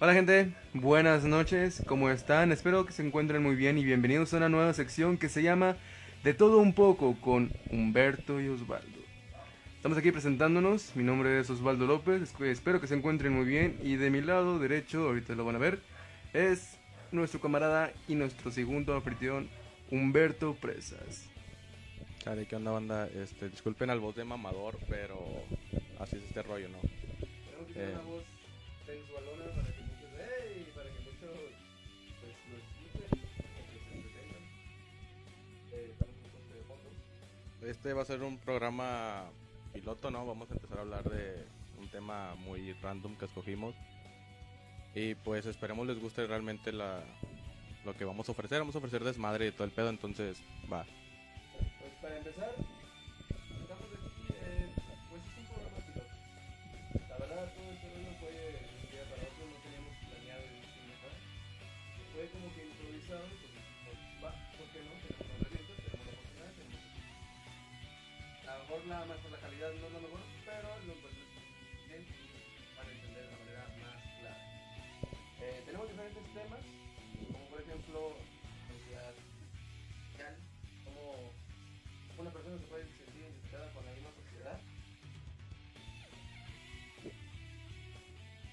Hola gente, buenas noches, ¿cómo están? Espero que se encuentren muy bien y bienvenidos a una nueva sección que se llama De todo un poco con Humberto y Osvaldo. Estamos aquí presentándonos, mi nombre es Osvaldo López, espero que se encuentren muy bien y de mi lado derecho, ahorita lo van a ver, es nuestro camarada y nuestro segundo anfitrión Humberto Presas. Chale, ¿qué onda banda? Este, disculpen al voz de mamador, pero así es este rollo, ¿no? Tenemos que tener Eh. Este va a ser un programa piloto, ¿no? Vamos a empezar a hablar de un tema muy random que escogimos. Y pues esperemos les guste realmente la, lo que vamos a ofrecer. Vamos a ofrecer desmadre y todo el pedo, entonces va. Pues para empezar,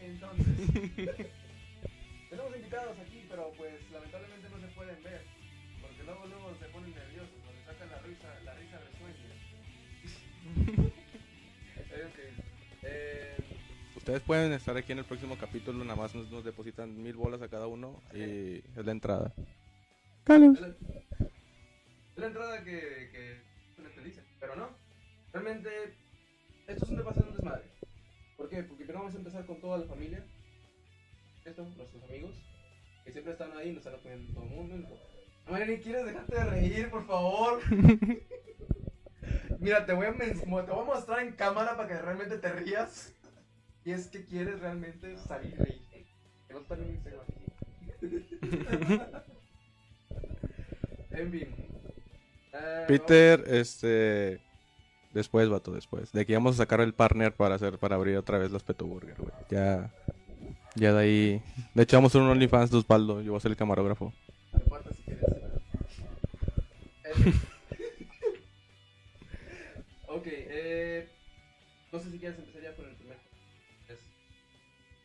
Entonces, tenemos invitados aquí, pero pues lamentablemente no se pueden ver, porque luego luego se ponen nerviosos, o les sacan la risa, la risa risueña. Eh, ok. Eh, Ustedes pueden estar aquí en el próximo capítulo, nada más nos, nos depositan mil bolas a cada uno y es la entrada. Es la, es la entrada que, que te dicen, pero no. Realmente, esto es un repasar vamos a empezar con toda la familia. Esto, nuestros amigos, que siempre están ahí, nos están apoyando todo el mundo. Mariani, ¿quieres dejarte de reír, por favor? Mira, te voy, a te voy a mostrar en cámara para que realmente te rías. Y es que quieres realmente salir y reír. Que no está en Instagram. En fin. Eh, Peter, este. Después, vato, después. De aquí vamos a sacar el partner para hacer, para abrir otra vez las Peto Burger, güey. Ya. Ya de ahí. De hecho, vamos a hacer un OnlyFans de Osvaldo. Yo voy a ser el camarógrafo. No importa si quieres. Ok, eh, no sé si quieres empezar ya con el primer. ¿Es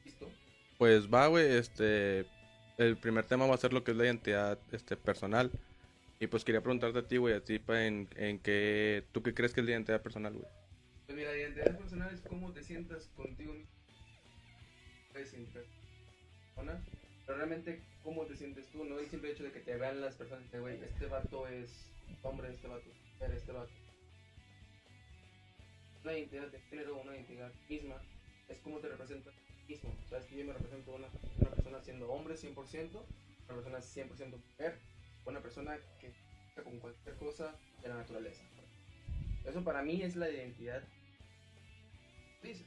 ¿Listo? Pues va, güey, este. El primer tema va a ser lo que es la identidad este, personal. Y pues quería preguntarte a ti, güey, a ti, pa, en, en qué. ¿Tú qué crees que es la identidad personal, güey? Pues mira, la identidad personal es cómo te sientas contigo mismo. Pero realmente cómo te sientes tú, no el simple hecho de que te vean las personas y güey, este vato es hombre, este vato es este vato. Una identidad de género, una identidad misma, es cómo te representas a ti mismo. Sabes que yo me represento una, una persona siendo hombre 100%, una persona 100% mujer, una persona que con cualquier cosa de la naturaleza. Eso para mí es la identidad. Dices.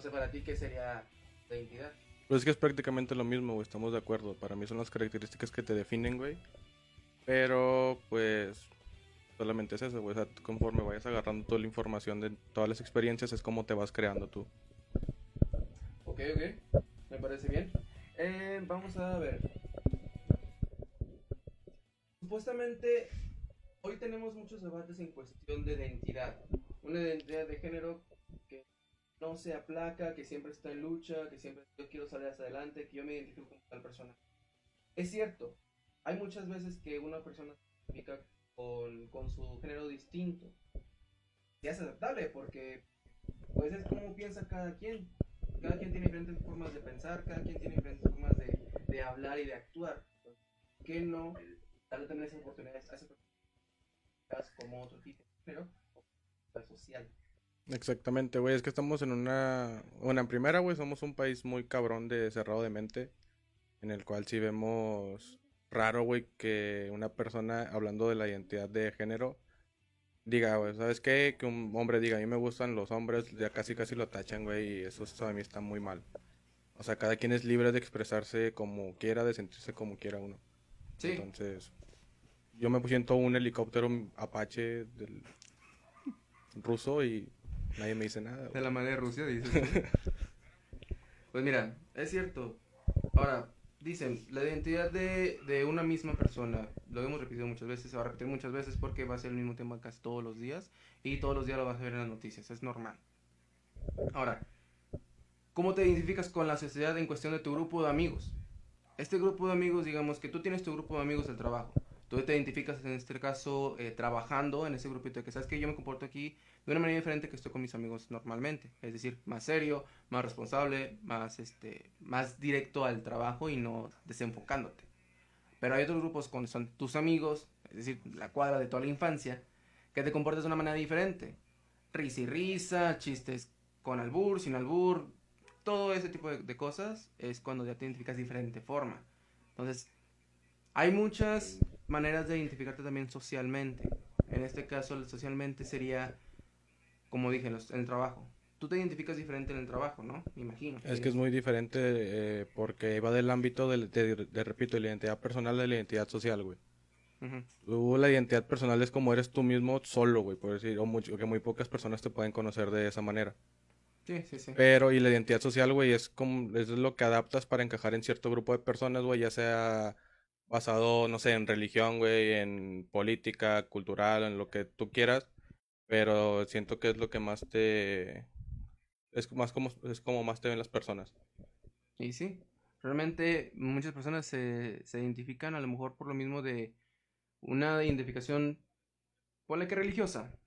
Sé para ti qué sería la identidad. Pues es que es prácticamente lo mismo, güey, estamos de acuerdo. Para mí son las características que te definen, güey. Pero, pues, solamente es eso, güey. O sea, conforme vayas agarrando toda la información de todas las experiencias, es como te vas creando tú. Ok, ok. Me parece bien. Eh, vamos a ver. Supuestamente, hoy tenemos muchos debates en cuestión de identidad. Una identidad de género que no se aplaca, que siempre está en lucha, que siempre yo quiero salir hacia adelante, que yo me identifico como tal persona. Es cierto, hay muchas veces que una persona se identifica con, con su género distinto. Y es aceptable porque pues es como piensa cada quien. Cada quien tiene diferentes formas de pensar, cada quien tiene diferentes formas de, de hablar y de actuar. ¿Por qué no darle también esas oportunidades a esas personas como otro tipo de género o social? Exactamente, güey. Es que estamos en una. Bueno, en primera, güey, somos un país muy cabrón de cerrado de mente. En el cual sí vemos raro, güey, que una persona hablando de la identidad de género diga, güey, ¿sabes qué? Que un hombre diga, a mí me gustan los hombres, ya casi casi lo tachan, güey, y eso, eso a mí está muy mal. O sea, cada quien es libre de expresarse como quiera, de sentirse como quiera uno. Sí, Entonces, yo me siento un helicóptero Apache del ruso y Nadie me dice nada. De la madre de Rusia, dices. pues mira, es cierto. Ahora, dicen, la identidad de, de, una misma persona, lo hemos repetido muchas veces, se va a repetir muchas veces porque va a ser el mismo tema casi todos los días y todos los días lo vas a ver en las noticias, es normal. Ahora, ¿cómo te identificas con la sociedad en cuestión de tu grupo de amigos? Este grupo de amigos, digamos que tú tienes tu grupo de amigos del trabajo. Tú te identificas en este caso eh, trabajando en ese grupito de que sabes que yo me comporto aquí de una manera diferente que estoy con mis amigos normalmente. Es decir, más serio, más responsable, más, este, más directo al trabajo y no desenfocándote. Pero hay otros grupos con son tus amigos, es decir, la cuadra de toda la infancia, que te comportas de una manera diferente. Risa y risa, chistes con albur, sin albur, todo ese tipo de, cosas es cuando ya te identificas de diferente forma. Entonces, hay muchas maneras de identificarte también socialmente. En este caso, socialmente sería, como dije, el trabajo. Tú te identificas diferente en el trabajo, ¿no? Me imagino. Es que es muy diferente eh, porque va del ámbito de, de, repito, de la identidad personal de la identidad social, güey. la identidad personal es como eres tú mismo solo, güey, por decir, o mucho, que muy pocas personas te pueden conocer de esa manera. Sí, sí, sí. Pero, y la identidad social, güey, es como, es lo que adaptas para encajar en cierto grupo de personas, güey, ya sea basado, no sé, en religión, güey, en política, cultural, en lo que tú quieras, pero siento que es lo que más te... Es más como, es como más te ven las personas. Y sí, realmente muchas personas se, se identifican a lo mejor por lo mismo de una identificación, ponle que religiosa,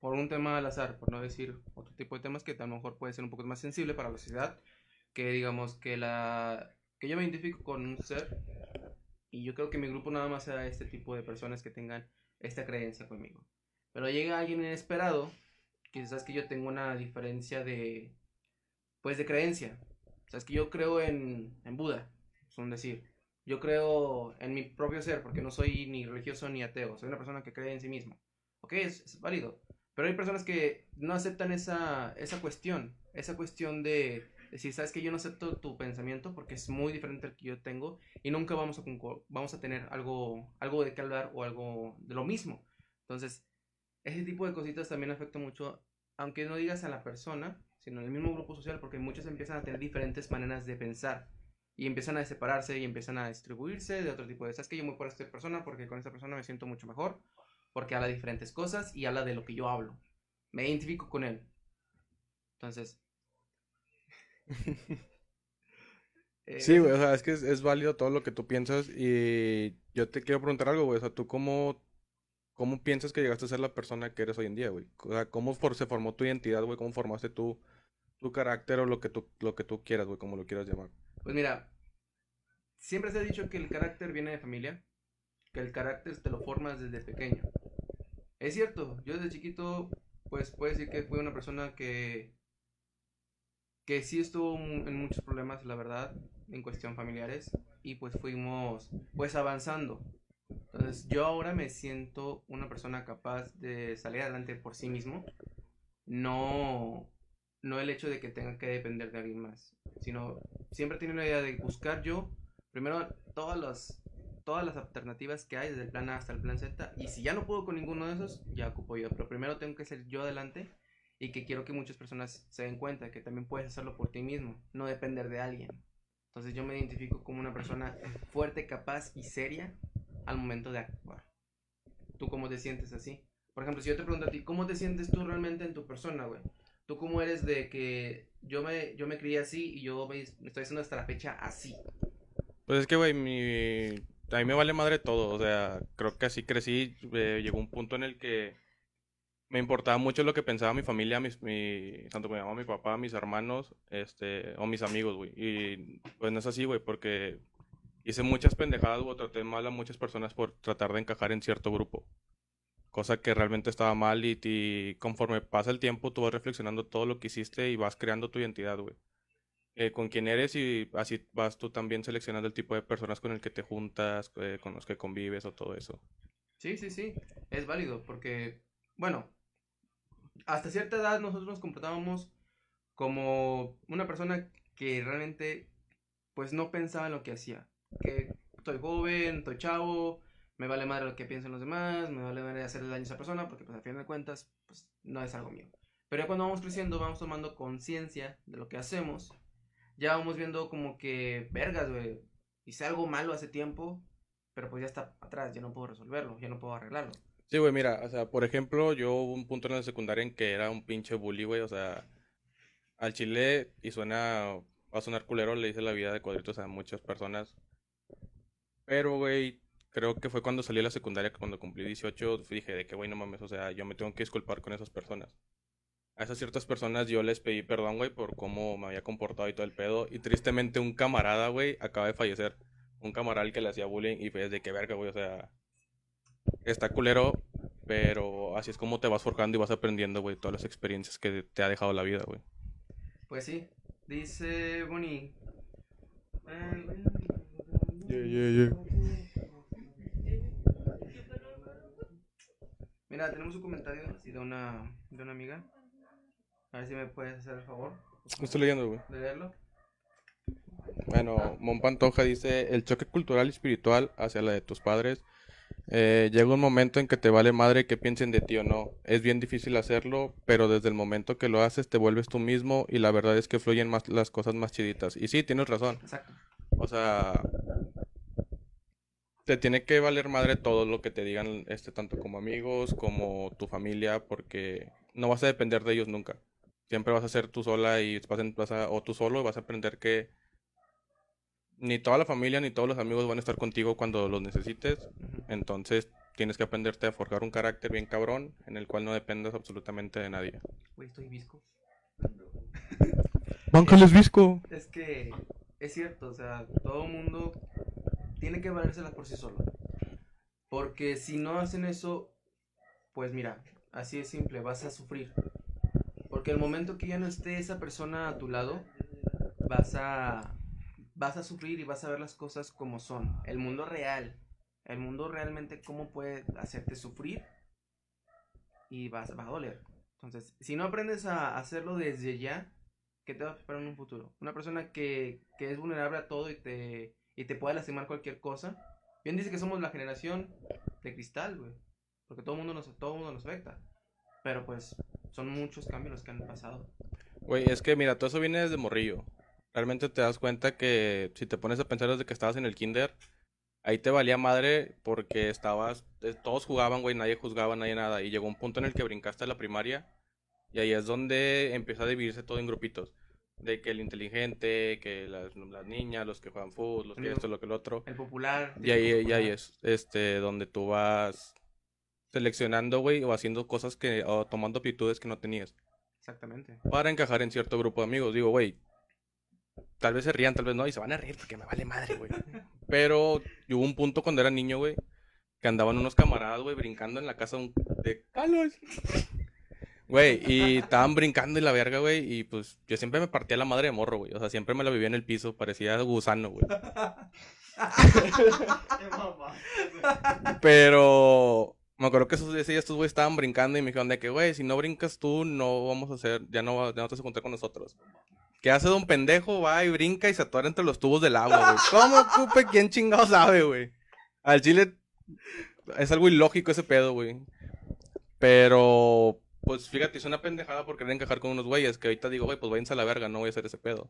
por un tema al azar, por no decir otro tipo de temas que a lo mejor puede ser un poco más sensible para la sociedad, que digamos que la que yo me identifico con un ser y yo creo que mi grupo nada más será este tipo de personas que tengan esta creencia conmigo. Pero llega alguien inesperado, quizás que yo tengo una diferencia de pues de creencia. O sea, es que yo creo en, en Buda, es decir. Yo creo en mi propio ser, porque no soy ni religioso ni ateo, soy una persona que cree en sí mismo. Ok, es, es válido. Pero hay personas que no aceptan esa, esa cuestión, esa cuestión de decir, sabes que yo no acepto tu pensamiento porque es muy diferente al que yo tengo y nunca vamos a, vamos a tener algo, algo de qué hablar o algo de lo mismo. Entonces, ese tipo de cositas también afecta mucho, aunque no digas a la persona, sino el mismo grupo social, porque muchos empiezan a tener diferentes maneras de pensar y empiezan a separarse y empiezan a distribuirse de otro tipo de, sabes que yo voy por esta persona porque con esta persona me siento mucho mejor porque habla diferentes cosas y habla de lo que yo hablo. Me identifico con él. Entonces... Eh, sí, güey, o sea, es que es, válido todo lo que tú piensas y yo te quiero preguntar algo, güey, o sea, ¿tú cómo, cómo piensas que llegaste a ser la persona que eres hoy en día, güey? O sea, ¿cómo se formó tu identidad, güey? ¿Cómo formaste tu, tu carácter o lo que tú, lo que tú quieras, güey, como lo quieras llamar? Pues mira, siempre se ha dicho que el carácter viene de familia, que el carácter te lo formas desde pequeño. Es cierto, yo desde chiquito, pues puedo decir que fui una persona que, que sí estuvo en muchos problemas, la verdad, en cuestión familiares, y pues fuimos, pues avanzando. Entonces yo ahora me siento una persona capaz de salir adelante por sí mismo, no, no el hecho de que tenga que depender de alguien más, sino siempre tiene la idea de buscar yo, primero todas las todas las alternativas que hay, desde el plan A hasta el plan Z. Y si ya no puedo con ninguno de esos, ya ocupo yo. Pero primero tengo que ser yo adelante y que quiero que muchas personas se den cuenta que también puedes hacerlo por ti mismo, no depender de alguien. Entonces yo me identifico como una persona fuerte, capaz y seria al momento de actuar. ¿Tú cómo te sientes así? Por ejemplo, si yo te pregunto a ti, ¿cómo te sientes tú realmente en tu persona, güey? ¿Tú cómo eres de que yo me, yo me crié así y yo me, me estoy haciendo hasta la fecha así? Pues es que, güey, mi, a mí me vale madre todo, o sea, creo que así crecí, eh, llegó un punto en el que me importaba mucho lo que pensaba mi familia, mis, mi, tanto mi mi papá, mis hermanos, este, o mis amigos, güey. Y pues no es así, güey, porque hice muchas pendejadas, o traté mal a muchas personas por tratar de encajar en cierto grupo. Cosa que realmente estaba mal y, y conforme pasa el tiempo tú vas reflexionando todo lo que hiciste y vas creando tu identidad, güey. Eh, con quién eres y así vas tú también seleccionando el tipo de personas con el que te juntas, eh, con los que convives o todo eso. Sí, sí, sí, es válido porque, bueno, hasta cierta edad nosotros nos comportábamos como una persona que realmente pues no pensaba en lo que hacía, que estoy joven, estoy chavo, me vale madre lo que piensen los demás, me vale madre hacerle daño a esa persona porque pues a fin de cuentas pues no es algo mío. Pero ya cuando vamos creciendo, vamos tomando conciencia de lo que hacemos. Ya vamos viendo como que, vergas, güey. Hice algo malo hace tiempo, pero pues ya está atrás, ya no puedo resolverlo, ya no puedo arreglarlo. Sí, güey, mira, o sea, por ejemplo, yo hubo un punto en la secundaria en que era un pinche bully, güey, o sea, al chile, y suena, va a sonar culero, le hice la vida de cuadritos a muchas personas. Pero, güey, creo que fue cuando salí de la secundaria, cuando cumplí 18, dije de que, güey, no mames, o sea, yo me tengo que disculpar con esas personas. A esas ciertas personas yo les pedí perdón, güey, por cómo me había comportado y todo el pedo. Y tristemente un camarada, güey, acaba de fallecer. Un camarada que le hacía bullying y fue de que verga, güey, o sea, está culero, pero así es como te vas forjando y vas aprendiendo, güey, todas las experiencias que te ha dejado la vida, güey. Pues sí, dice Bonnie. Yeah, yeah, yeah. Mira, tenemos un comentario así de una, de una amiga. A ver si me puedes hacer el favor Lo estoy leyendo, güey. de leerlo. Bueno, Mon Pantoja dice, el choque cultural y espiritual hacia la de tus padres. Eh, llega un momento en que te vale madre que piensen de ti o no. Es bien difícil hacerlo, pero desde el momento que lo haces te vuelves tú mismo y la verdad es que fluyen más las cosas más chiditas. Y sí, tienes razón. Exacto. O sea, te tiene que valer madre todo lo que te digan, este, tanto como amigos, como tu familia, porque no vas a depender de ellos nunca. Siempre vas a ser tú sola y vas a, o tú solo y vas a aprender que ni toda la familia ni todos los amigos van a estar contigo cuando los necesites. Entonces tienes que aprenderte a forjar un carácter bien cabrón en el cual no dependas absolutamente de nadie. Güey, estoy visco. ¡Báncales visco! Es que es cierto, o sea, todo mundo tiene que valérselas por sí solo. Porque si no hacen eso, pues mira, así es simple, vas a sufrir. Porque el momento que ya no esté esa persona a tu lado, vas a vas a sufrir y vas a ver las cosas como son, el mundo real, el mundo realmente cómo puede hacerte sufrir y vas va a doler. Entonces, si no aprendes a hacerlo desde ya, ¿qué te va a esperar en un futuro? Una persona que, que es vulnerable a todo y te, y te puede lastimar cualquier cosa. Bien dice que somos la generación de cristal, güey. Porque todo el mundo nos, todo mundo nos afecta. Pero pues son muchos cambios los que han pasado. Güey, es que mira, todo eso viene desde morrillo. Realmente te das cuenta que si te pones a pensar desde que estabas en el kinder, ahí te valía madre porque estabas, eh, todos jugaban, güey, nadie juzgaba, nadie nada. Y llegó un punto en el que brincaste a la primaria y ahí es donde empieza a dividirse todo en grupitos. De que el inteligente, que las, las niñas, los que juegan fútbol, los que esto, lo que el otro. El popular. Y ahí, y ahí popular. es, este, donde tú vas seleccionando, güey, o haciendo cosas que, o tomando aptitudes que no tenías Exactamente. para encajar en cierto grupo de amigos. Digo, güey, tal vez se rían, tal vez no, y se van a reír porque me vale madre, güey. Pero hubo un punto cuando era niño, güey, que andaban unos camaradas, güey, brincando en la casa de un- de Carlos. Güey, y estaban brincando y la verga, güey, y pues yo siempre me partía la madre de morro, güey. O sea, siempre me la vivía en el piso, parecía gusano, güey. Pero me acuerdo que esos días estos güeyes estaban brincando y me dijeron de que, güey, si no brincas tú, no vamos a hacer, ya no, ya no te vas a juntar con nosotros. ¿Qué hace don pendejo? Va y brinca y se atora entre los tubos del agua, güey. ¿Cómo ocupe? ¿Quién chingado sabe, güey? Al chile es algo ilógico ese pedo, güey. Pero, pues fíjate, es una pendejada por querer encajar con unos güeyes que ahorita digo, güey, pues váyanse a la verga, no voy a hacer ese pedo.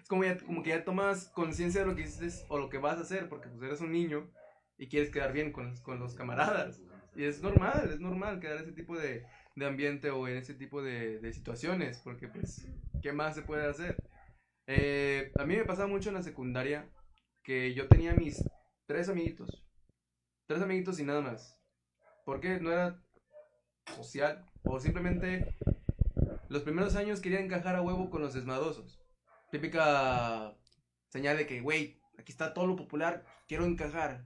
Es como, ya, como que ya tomas conciencia de lo que dices o lo que vas a hacer, porque pues eres un niño y quieres quedar bien con, con los camaradas. Y es normal, es normal quedar ese tipo de, de ambiente o en ese tipo de, situaciones, porque pues, ¿qué más se puede hacer? Eh, a mí me pasaba mucho en la secundaria que yo tenía mis tres amiguitos. Tres amiguitos y nada más. Porque no era social o simplemente los primeros años quería encajar a huevo con los desmadrosos. Típica señal de que, güey, aquí está todo lo popular, quiero encajar.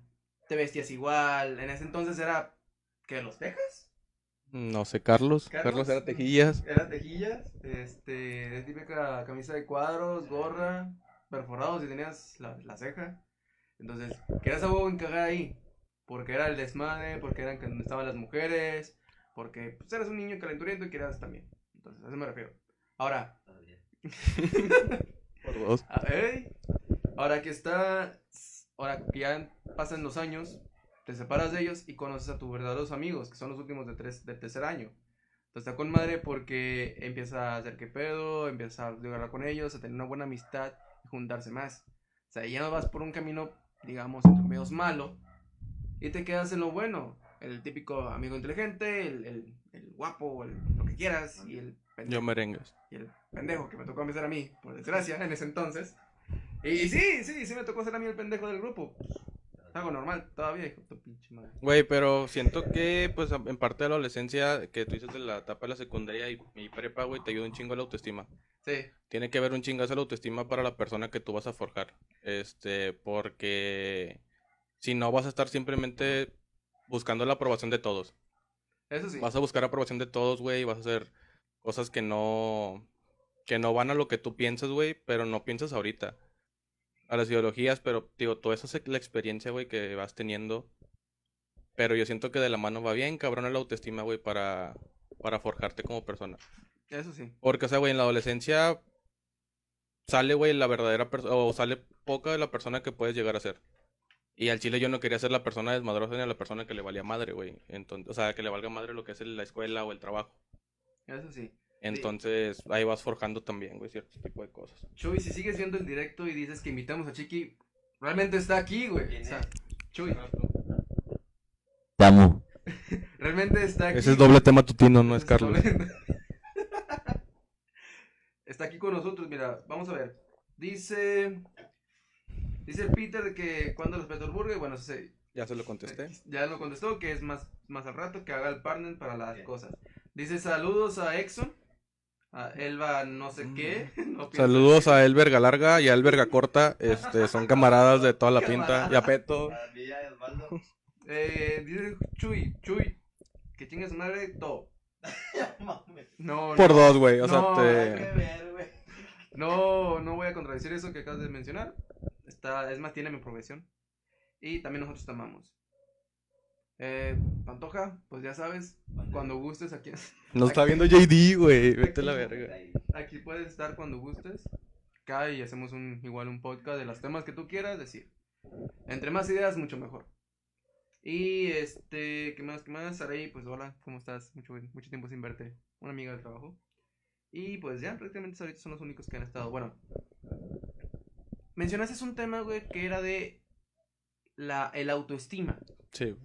Te vestías igual. En ese entonces era, ¿qué? ¿Los Texas? No sé, Carlos. ¿Carlos? Carlos era tejillas. Era tejillas, este, típica camisa de cuadros, gorra, perforados y tenías la, la ceja. Entonces, querías a huevo encajar ahí. Porque era el desmadre, porque eran donde estaban las mujeres, porque pues, eras un niño calenturiento y querías también. Entonces, a eso me refiero. Ahora, Por dos. a ver, ahora que está, ahora que ya pasan los años, te separas de ellos y conoces a tus verdaderos amigos, que son los últimos de tres, del tercer año. Entonces está con madre porque empieza a hacer que pedo, empieza a hablar con ellos, a tener una buena amistad y juntarse más. O sea, ya no vas por un camino, digamos, entre medios malo y te quedas en lo bueno. El típico amigo inteligente, el, el, el guapo, el, lo que quieras, y el Yo merengues. y el pendejo que me tocó empezar a mí, por desgracia, en ese entonces. Y sí, sí, sí me tocó ser a mí el pendejo del grupo. Algo normal, todavía, hijo de tu pinche madre. Güey, pero siento que, pues, en parte de la adolescencia, que tú dices de la etapa de la secundaria y, y prepa, güey, te ayuda un chingo la autoestima. Sí, Tiene que haber un chingazo la autoestima para la persona que tú vas a forjar. Este, porque si no vas a estar simplemente buscando la aprobación de todos. eso sí. Vas a buscar aprobación de todos, güey, y vas a hacer cosas que no que no van a lo que tú piensas, güey, pero no piensas ahorita. A las ideologías, pero digo, todo eso es la experiencia, güey, que vas teniendo. Pero yo siento que de la mano va bien, cabrón, la autoestima, güey, para para forjarte como persona. Eso sí. Porque, o sea, güey, en la adolescencia sale, güey, la verdadera persona, o sale poca de la persona que puedes llegar a ser. Y al chile yo no quería ser la persona desmadrosa ni la persona que le valía madre, güey. Entonces, o sea, que le valga madre lo que es la escuela o el trabajo. Eso sí. Entonces, ahí vas forjando también, güey, cierto tipo de cosas. Chuy, si sigues viendo el directo y dices que invitamos a Chiqui, realmente está aquí, güey. O sea, Chuy, Te amo. realmente está aquí. Ese es doble tema tutino, no es Carlos. está aquí con nosotros, mira, vamos a ver. Dice. Dice el Peter que cuando respeta el burger, bueno, se, Ya se lo contesté. ya lo contestó, que es más, más al rato que haga el partner para las cosas. Dice saludos a Exxon, a Elba no sé qué. no pienso Saludos a El Verga Larga y a El Verga Corta. Este, son camaradas de toda la pinta. Y a Peto. Eh, dice Chuy, Chuy, que chingue su madre todo. No, Por no, dos, güey. O sea, No, te... no, no voy a contradecir eso que acabas de mencionar. Está, es más, tiene mi profesión. Y también nosotros te amamos. Eh, Pantoja, pues ya sabes, cuando gustes aquí, Nos está viendo JD, güey. Vete a la verga. aquí puedes estar cuando gustes. Acá y hacemos un, igual un podcast de los temas que tú quieras decir. Entre más ideas, mucho mejor. Y este, ¿qué más? ¿Qué más? Saraí, pues hola, ¿cómo estás? Mucho, mucho tiempo sin verte. Una amiga del trabajo. Y pues ya, prácticamente ahorita son los únicos que han estado. Bueno, mencionaste un tema, güey, que era de la, el autoestima. Sí.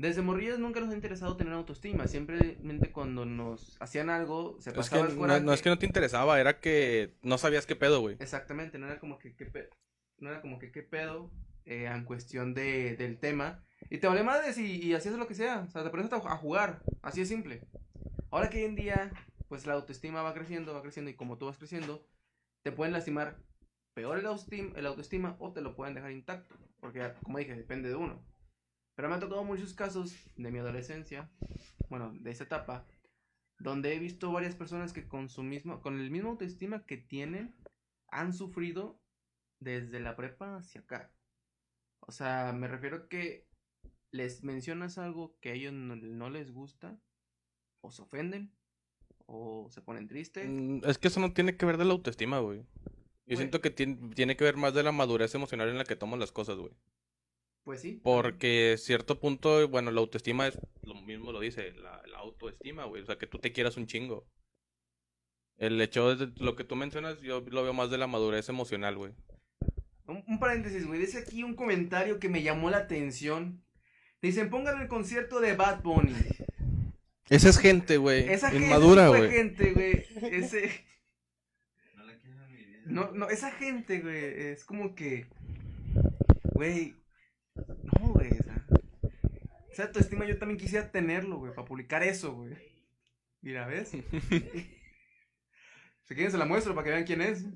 Desde morrillos nunca nos ha interesado tener autoestima. Simplemente cuando nos hacían algo, se Es pasaba que el no, coraje. no es que no te interesaba, era que no sabías qué pedo, güey. Exactamente, no era como que qué pedo, no era como que qué pedo eh, en cuestión de, del tema. Y te vale madres y, y hacías lo que sea, o sea, te pones a a jugar, así de simple. Ahora que hoy en día, pues la autoestima va creciendo, va creciendo y como tú vas creciendo, te pueden lastimar peor el autoestima, el autoestima o te lo pueden dejar intacto, porque como dije, depende de uno. Pero me ha tocado muchos casos de mi adolescencia, bueno, de esa etapa, donde he visto varias personas que con su mismo, con el mismo autoestima que tienen, han sufrido desde la prepa hacia acá. O sea, me refiero que les mencionas algo que a ellos no, no les gusta, o se ofenden, o se ponen tristes. Mm, Es que eso no tiene que ver de la autoestima, güey. Yo Güey. siento que tien- tiene que ver más de la madurez emocional en la que tomas las cosas, güey. Pues sí. Porque cierto punto, bueno, la autoestima es, lo mismo lo dice, la, la autoestima, güey. O sea, que tú te quieras un chingo. El hecho de lo que tú mencionas, yo lo veo más de la madurez emocional, güey. Un, un paréntesis, güey. Dice aquí un comentario que me llamó la atención. Dicen, pongan el concierto de Bad Bunny. Esa es gente, güey. Esa gente, Inmadura, güey. gente, güey. Ese... No, no, esa gente, güey, es como que, güey, no, güey, o sea, esa autoestima yo también quisiera tenerlo, güey, para publicar eso, güey. Mira, ¿ves? si quieren se la muestro para que vean quién es.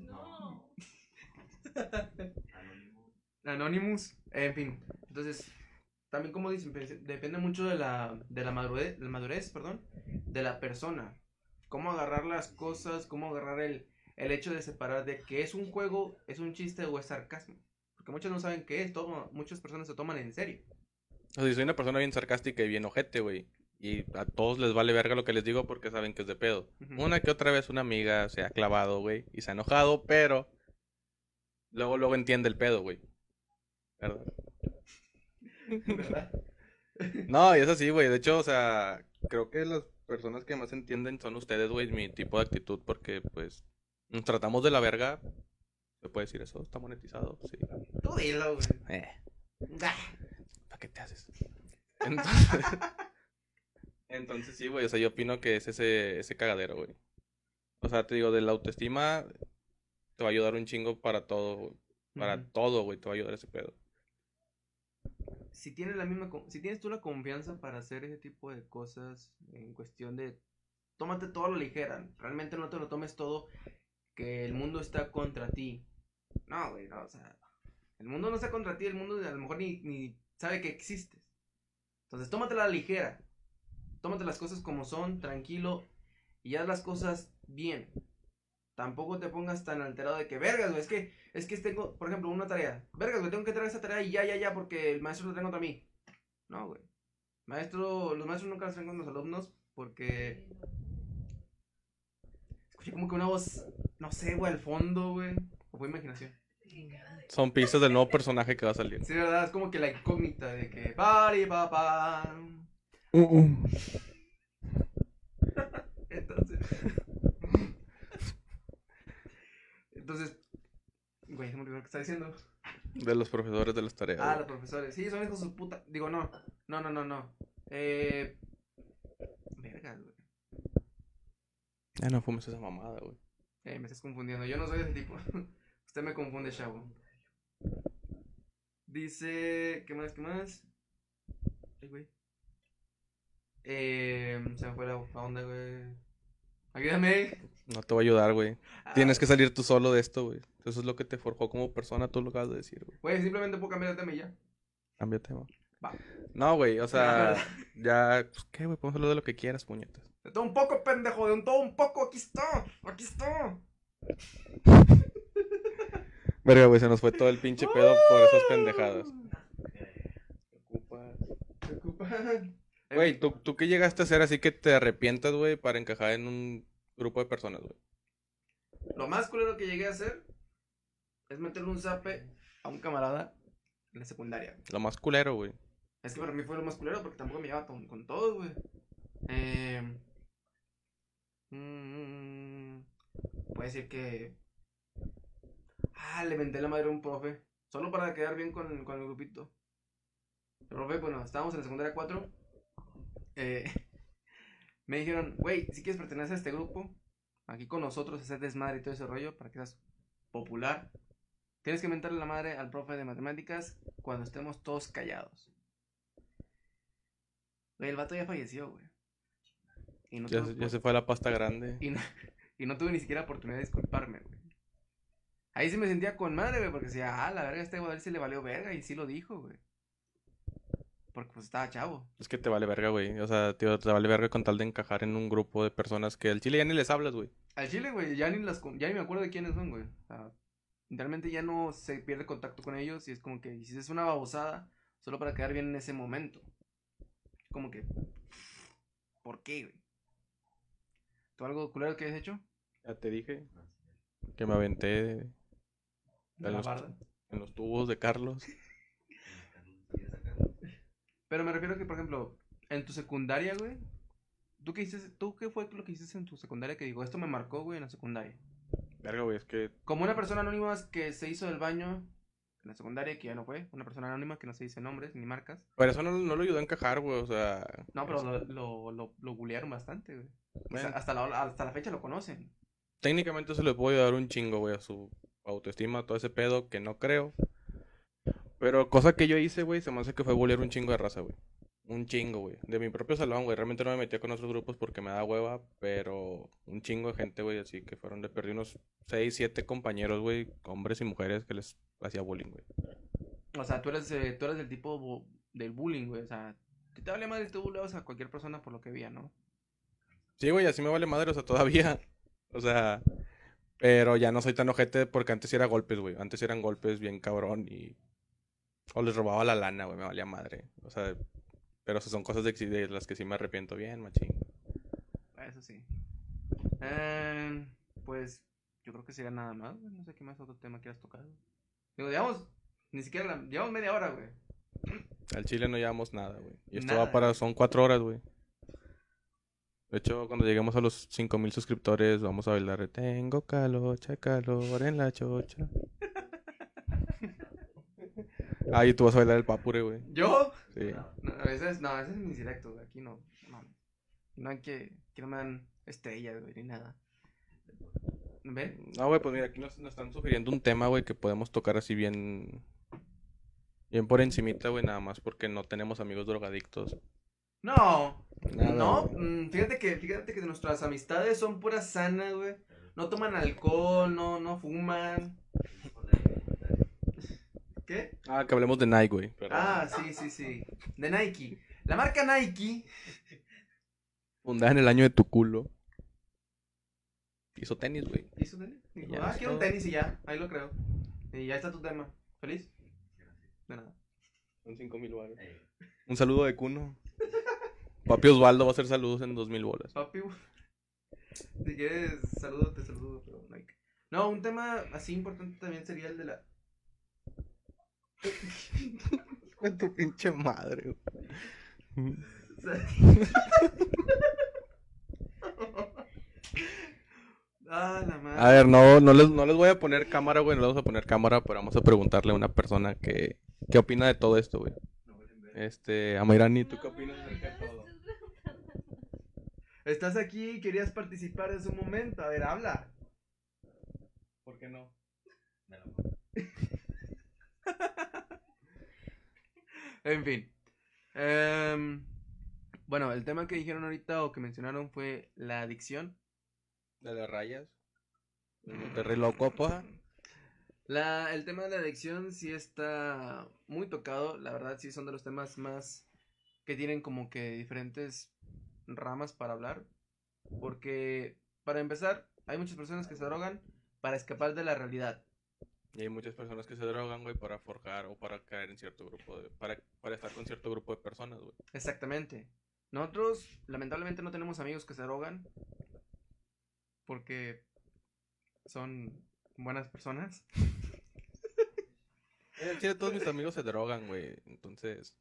Anonymous, en fin, entonces, también como dicen, pues, depende mucho de la, de la madurez, de la madurez, perdón, de la persona. Cómo agarrar las cosas, cómo agarrar el, el hecho de separar de que es un juego, es un chiste o es sarcasmo. Porque muchos no saben qué es, todo, muchas personas se toman en serio. O sea, si soy una persona bien sarcástica y bien ojete, güey. Y a todos les vale verga lo que les digo porque saben que es de pedo. Una que otra vez una amiga se ha clavado, güey. Y se ha enojado, pero... Luego, luego entiende el pedo, güey. ¿Verdad? ¿Verdad? No, y es así, güey. De hecho, o sea, creo que las personas que más entienden son ustedes, güey, mi tipo de actitud, porque, pues, nos tratamos de la verga. ¿Se puede decir eso? ¿Está monetizado? Sí. Tú dilo, güey. Eh. ¿Para qué te haces? Entonces, entonces sí, güey, o sea, yo opino que es ese, ese cagadero, güey. O sea, te digo, de la autoestima te va a ayudar un chingo para todo, güey. Para todo, güey, te va a ayudar ese pedo. si tienes la misma si tienes tú la confianza para hacer ese tipo de cosas en cuestión de tómate todo a la ligera realmente no te lo tomes todo que el mundo está contra ti no güey no o sea el mundo no está contra ti el mundo a lo mejor ni, ni sabe que existes entonces tómatela a la ligera tómate las cosas como son tranquilo y haz las cosas bien tampoco te pongas tan alterado de que vergas güey es que es que tengo, por ejemplo, una tarea. Vergas, güey, tengo que traer esa tarea y ya, ya, ya, porque el maestro lo trae contra mí. No, güey. Maestro, los maestros nunca los traen con los alumnos porque... Escuché como que una voz, no sé, güey, al fondo, güey. O fue imaginación. Son pistas del nuevo personaje que va a salir. Sí, verdad, es como que la incógnita de que... Pari, papá. Entonces... Entonces... Güey, se me olvidó lo que estaba diciendo. De los profesores de las tareas. Ah, güey. los profesores. Sí, son hijos de su puta. Digo, no. No, no, no, no. Eh. Vergas, güey. Ya no fumes esa mamada, güey. Eh, me estás confundiendo. Yo no soy de ese tipo. Usted me confunde, chavo. Dice. ¿Qué más? ¿Qué más? Ay, güey. Eh. Se me fue la, onda, güey. Ayúdame. No te voy a ayudar, güey. Ah, Tienes que salir tú solo de esto, güey. Eso es lo que te forjó como persona, tú lo acabas de decir, güey. Güey, simplemente puedo cambiar de tema y ya. Cambia de tema. Va. No, güey, o sea, ya, pues, ¿qué, güey? Podemos hablar de lo que quieras, puñetas. De todo un poco, pendejo. De un todo un poco. Aquí está. Aquí está. Verga, güey, se nos fue todo el pinche pedo por esas pendejadas. Preocupan. Güey, ¿tú, ¿tú qué llegaste a hacer así que te arrepientas, güey, para encajar en un grupo de personas, güey? Lo más culero que llegué a hacer es meterle un zape a un camarada en la secundaria. Lo más culero, güey. Es que para mí fue lo más culero porque tampoco me llevaba con, con todos, güey. Eh, mm, puede decir que. Ah, le vendé la madre a un profe. Solo para quedar bien con, con el grupito. El profe, bueno, estábamos en la secundaria 4. eh, me dijeron, güey, si quieres pertenecer a este grupo, aquí con nosotros, hacer desmadre y todo ese rollo, para que seas popular, tienes que mentarle la madre al profe de matemáticas cuando estemos todos callados. Güey, el vato ya falleció, güey. Y no, Ya, tuve, se- ya se fue a la pasta grande. y, no, y no tuve ni siquiera oportunidad de disculparme, güey. Ahí sí me sentía con madre, güey, porque decía, ah, la verga, este güey sí le valió verga, y sí lo dijo, güey. Porque pues estaba chavo. Es que te vale verga, güey. O sea, tío, te vale verga con tal de encajar en un grupo de personas que al chile ya ni les hablas, güey. Al chile, güey, ya ni las con- ya ni me acuerdo de quiénes son, güey. O sea, realmente ya no se pierde contacto con ellos y es como que hiciste una babosada solo para quedar bien en ese momento. Como que ¿Por qué, güey? ¿Tú algo culero que has hecho? Ya te dije que me aventé en la los, barda. en los tubos de Carlos. Pero me refiero que, por ejemplo, en tu secundaria, güey. ¿Tú qué hiciste? ¿Tú qué fue lo que hiciste en tu secundaria que digo, esto me marcó, güey, en la secundaria? Verga, güey, es que Como una persona anónima que se hizo del baño en la secundaria, que ya no fue. Una persona anónima que no se dice nombres ni marcas. Pero eso no, no lo ayudó a encajar, güey, o sea... No, pero lo, lo, lo, lo bulearon bastante, güey. O sea, bueno, hasta, la, hasta la fecha lo conocen. técnicamente se le puede ayudar un chingo, güey, a su autoestima, todo ese pedo, que no creo. Pero cosa que yo hice, güey, se me hace que fue bullear un chingo de raza, güey. Un chingo, güey. De mi propio salón, güey. Realmente no me metía con otros grupos porque me da hueva, pero un chingo de gente, güey, así que fueron de perdí unos 6, 7 compañeros, güey, hombres y mujeres que les hacía bullying, güey. O sea, tú eres, eh, tú eres del tipo del bullying, güey. O sea, te, te vale madre, tú buleabas a cualquier persona por lo que veía, ¿no? Sí, güey, así me vale madre, o sea, todavía. O sea, pero ya no soy tan ojete porque antes era golpes, güey. Antes eran golpes bien cabrón y. O les robaba la lana, güey, me valía madre. O sea, pero son cosas de, de las que sí me arrepiento bien, machín. Eso sí. Eh, pues yo creo que sería nada más, güey. No sé qué más otro tema quieras tocar. Digo, digamos, ni siquiera la, llevamos media hora, güey. Al chile no llevamos nada, güey. Y esto Nada, va para, son cuatro horas, güey. De hecho, cuando lleguemos a los cinco mil suscriptores, vamos a bailar. Tengo calor, calor en la chocha. Ah, y tú vas a bailar el papure, güey. ¿Yo? Sí. No, ese es, no, ese es mis directos, güey. Aquí no. No, no hay que. Que no me dan estrellas, güey, ni nada. ¿Ve? No, güey, pues mira, aquí nos, nos están sugiriendo un tema, güey, que podemos tocar así bien... Bien por encimita, güey, nada más porque no tenemos amigos drogadictos. No. Nada, no, güey. mm, fíjate que, fíjate que nuestras amistades son puras sanas, güey. No toman alcohol, no, no fuman. ¿Qué? Ah, que hablemos de Nike, güey. perdón. Ah, sí, sí, sí. De Nike. La marca Nike. Fundada en el año de tu culo. Hizo tenis, güey. hizo tenis. Dijo, ah, quiero un tenis y ya. Ahí lo creo. Y ya está tu tema. ¿Feliz? De nada. Son cinco mil bolas. Un saludo de Cuno. Papi Osvaldo va a hacer saludos en dos mil bolas. Papi, si quieres saludo, te saludo, pero Nike. No, un tema así importante también sería el de la. Con tu pinche madre, güey. ah, la madre. A ver, no, no, les, no les voy a poner cámara, güey. No les vamos a poner cámara, pero vamos a preguntarle a una persona que, qué opina de todo esto, güey. Este, Amairani, ¿tú qué opinas acerca de todo? Estás aquí, querías participar en su momento. A ver, habla. ¿Por qué no? En fin. Em, bueno, el tema que dijeron ahorita o que mencionaron fue la adicción. De las rayas. De Monterrey loco, pa. La, el tema de la adicción sí está muy tocado, la verdad sí son de los temas más que tienen como que diferentes ramas para hablar, porque para empezar hay muchas personas que se drogan para escapar de la realidad. Y hay muchas personas que se drogan, güey, para forjar o para caer en cierto grupo de... Para, para estar con cierto grupo de personas, güey. Exactamente. Nosotros lamentablemente no tenemos amigos que se drogan porque son buenas personas. Todos mis amigos se drogan, güey. Entonces...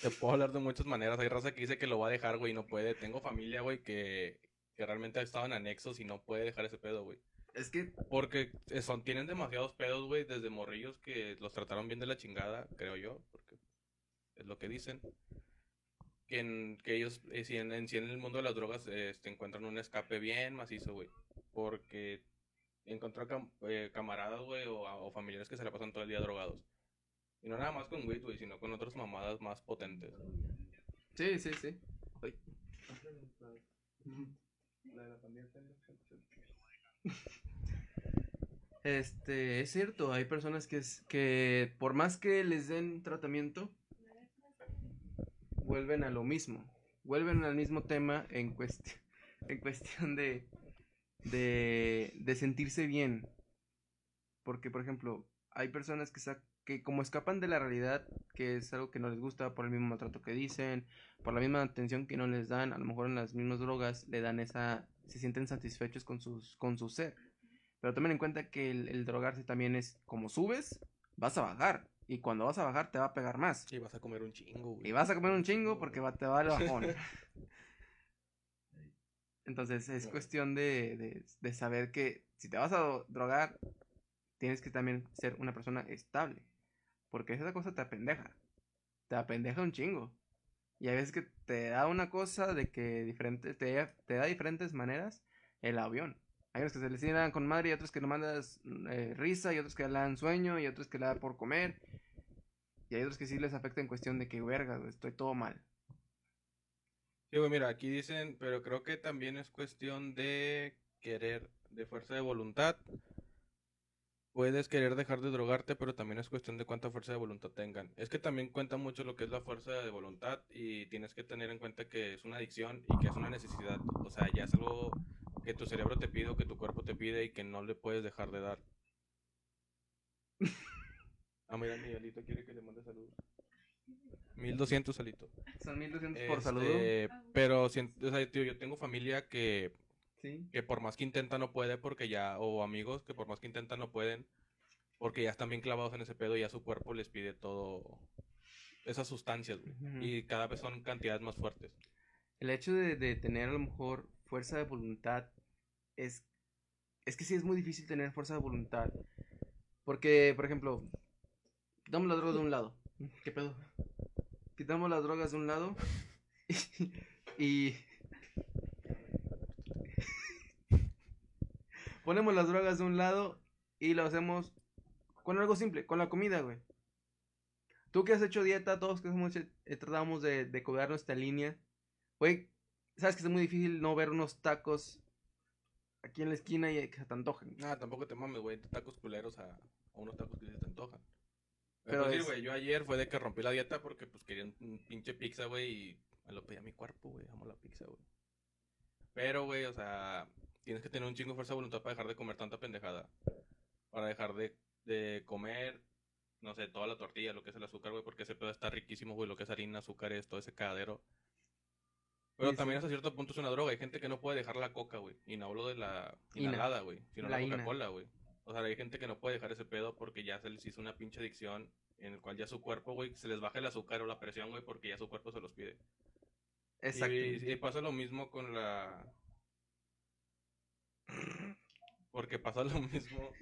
Te puedo hablar de muchas maneras. Hay raza que dice que lo va a dejar, güey, y no puede. Tengo familia, güey, que, que realmente ha estado en anexos y no puede dejar ese pedo, güey. Es que Porque son, tienen demasiados pedos, güey, desde morrillos que los trataron bien de la chingada, creo yo, porque es lo que dicen. Que, en- que ellos, eh, si en, en, sí en el mundo de las drogas, eh, este, encuentran un escape bien macizo, güey. Porque encontrar cam- eh, camaradas, güey, o, o familiares que se la pasan todo el día drogados. Y no nada más con weed, güey, sino con otras mamadas más potentes. sí, sí, sí. Ay. Este, es cierto, hay personas que, es, que por más que les den tratamiento, vuelven a lo mismo, vuelven al mismo tema en, cuestión en cuestión de, de, de sentirse bien. Porque, por ejemplo, hay personas que, sa- que como escapan de la realidad, que es algo que no les gusta por el mismo maltrato que dicen, por la misma atención que no les dan, a lo mejor en las mismas drogas le dan esa, se sienten satisfechos con sus, con su ser. Pero tomen en cuenta que el, el drogarse también es como subes, vas a bajar. Y cuando vas a bajar te va a pegar más. Sí, vas a comer un chingo, güey. Y vas a comer un chingo porque va, te va el bajón. Entonces es cuestión de, de, de saber que si te vas a drogar, tienes que también ser una persona estable. Porque esa cosa te apendeja. Te apendeja un chingo. Y hay veces que te da una cosa de que diferente, te, da diferentes maneras el avión. Hay unos que se les dan con madre y otros que no mandas eh, risa y otros que le dan sueño y otros que le da por comer. Y hay otros que sí les afecta en cuestión de que, verga, estoy todo mal. Sí, güey, mira, aquí dicen, pero creo que también es cuestión de querer, de fuerza de voluntad. Puedes querer dejar de drogarte, pero también es cuestión de cuánta fuerza de voluntad tengan. Es que también cuenta mucho lo que es la fuerza de voluntad y tienes que tener en cuenta que es una adicción y que es una necesidad. O sea, ya es algo que tu cerebro te pide o que tu cuerpo te pide y que no le puedes dejar de dar. Ah, mira, Miguelito quiere que le mande saludos. 1200 salito. Son 1200 por saludo. Este, Pero, o sea, tío, yo tengo familia que, Sí. que por más que intenta no puede porque ya, o amigos que por más que intentan no pueden porque ya están bien clavados en ese pedo y ya su cuerpo les pide todo, esas sustancias, güey. Y cada vez son cantidades más fuertes. El hecho de, de tener a lo mejor fuerza de voluntad es. Es que sí es muy difícil tener fuerza de voluntad. Porque, por ejemplo, quitamos las drogas de un lado. ¿Qué pedo? Quitamos las drogas de un lado. Y. Ponemos las drogas de un lado y lo hacemos con algo simple, con la comida, güey. Tú que has hecho dieta, todos que hemos hecho- eh, tratamos de, de cuidar nuestra línea. Güey, sabes que es muy difícil no ver unos tacos aquí en la esquina y que se te antojen. Nada, tampoco te mames, güey. Tacos culeros a, a unos tacos que se te antojan. Pero Pero sí, güey, yo ayer fue de que rompí la dieta porque pues quería un, un pinche pizza, güey, y me lo pedí a mi cuerpo, güey. Amo la pizza, güey. Pero, güey, o sea, tienes que tener un chingo de fuerza de voluntad para dejar de comer tanta pendejada. Para dejar de, de comer, no sé, toda la tortilla, lo que es el azúcar, güey, porque ese pedo está riquísimo, güey, lo que es harina, azúcar, es todo ese cagadero. Pero Sí, también sí. hasta cierto punto es una droga. Hay gente que no puede dejar la coca, güey. Y no hablo de la inhalada, güey, sino La. Coca-Cola, güey. O sea, hay gente que no puede dejar ese pedo porque ya se les hizo una pinche adicción en el cual ya su cuerpo, güey, se les baja el azúcar o la presión, güey, porque ya su cuerpo se los pide. Exacto. Y, y pasa lo mismo con la... Porque pasa lo mismo...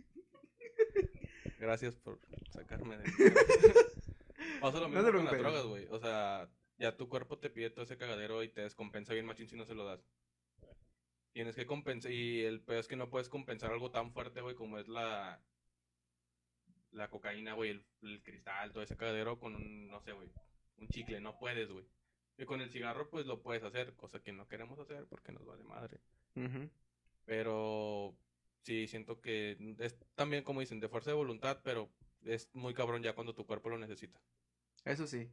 Gracias por sacarme de... pasa lo mismo con las drogas, güey. O sea, ya tu cuerpo te pide todo ese cagadero y te descompensa bien machín si no se lo das. Tienes que compensar, y el peor es que no puedes compensar algo tan fuerte, güey, como es la... La cocaína, güey, el, el cristal, todo ese cagadero con un, no sé, güey, un chicle, no puedes, güey. Y con el cigarro, pues lo puedes hacer, cosa que no queremos hacer porque nos vale madre. Ujú. Pero sí, siento que es también, como dicen, de fuerza de voluntad, pero es muy cabrón ya cuando tu cuerpo lo necesita. Eso sí.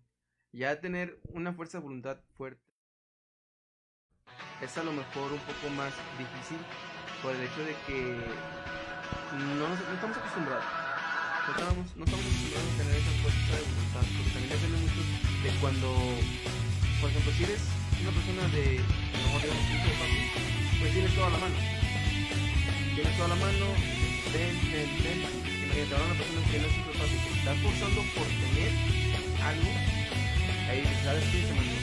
Ya tener una fuerza de voluntad fuerte es a lo mejor un poco más difícil por el hecho de que no, estamos acostumbrados. No estamos, no estamos acostumbrados a tener esa fuerza de voluntad. Porque también depende mucho de cuando, por ejemplo, si eres una persona de, no digamos, hijo de papi, pues tienes toda la mano. Tienes toda la mano, ten, ten, ten. Imagínate, ahora una persona que no es de papi, que está forzando por tener algo, ahí ¿sabes qué? Se me que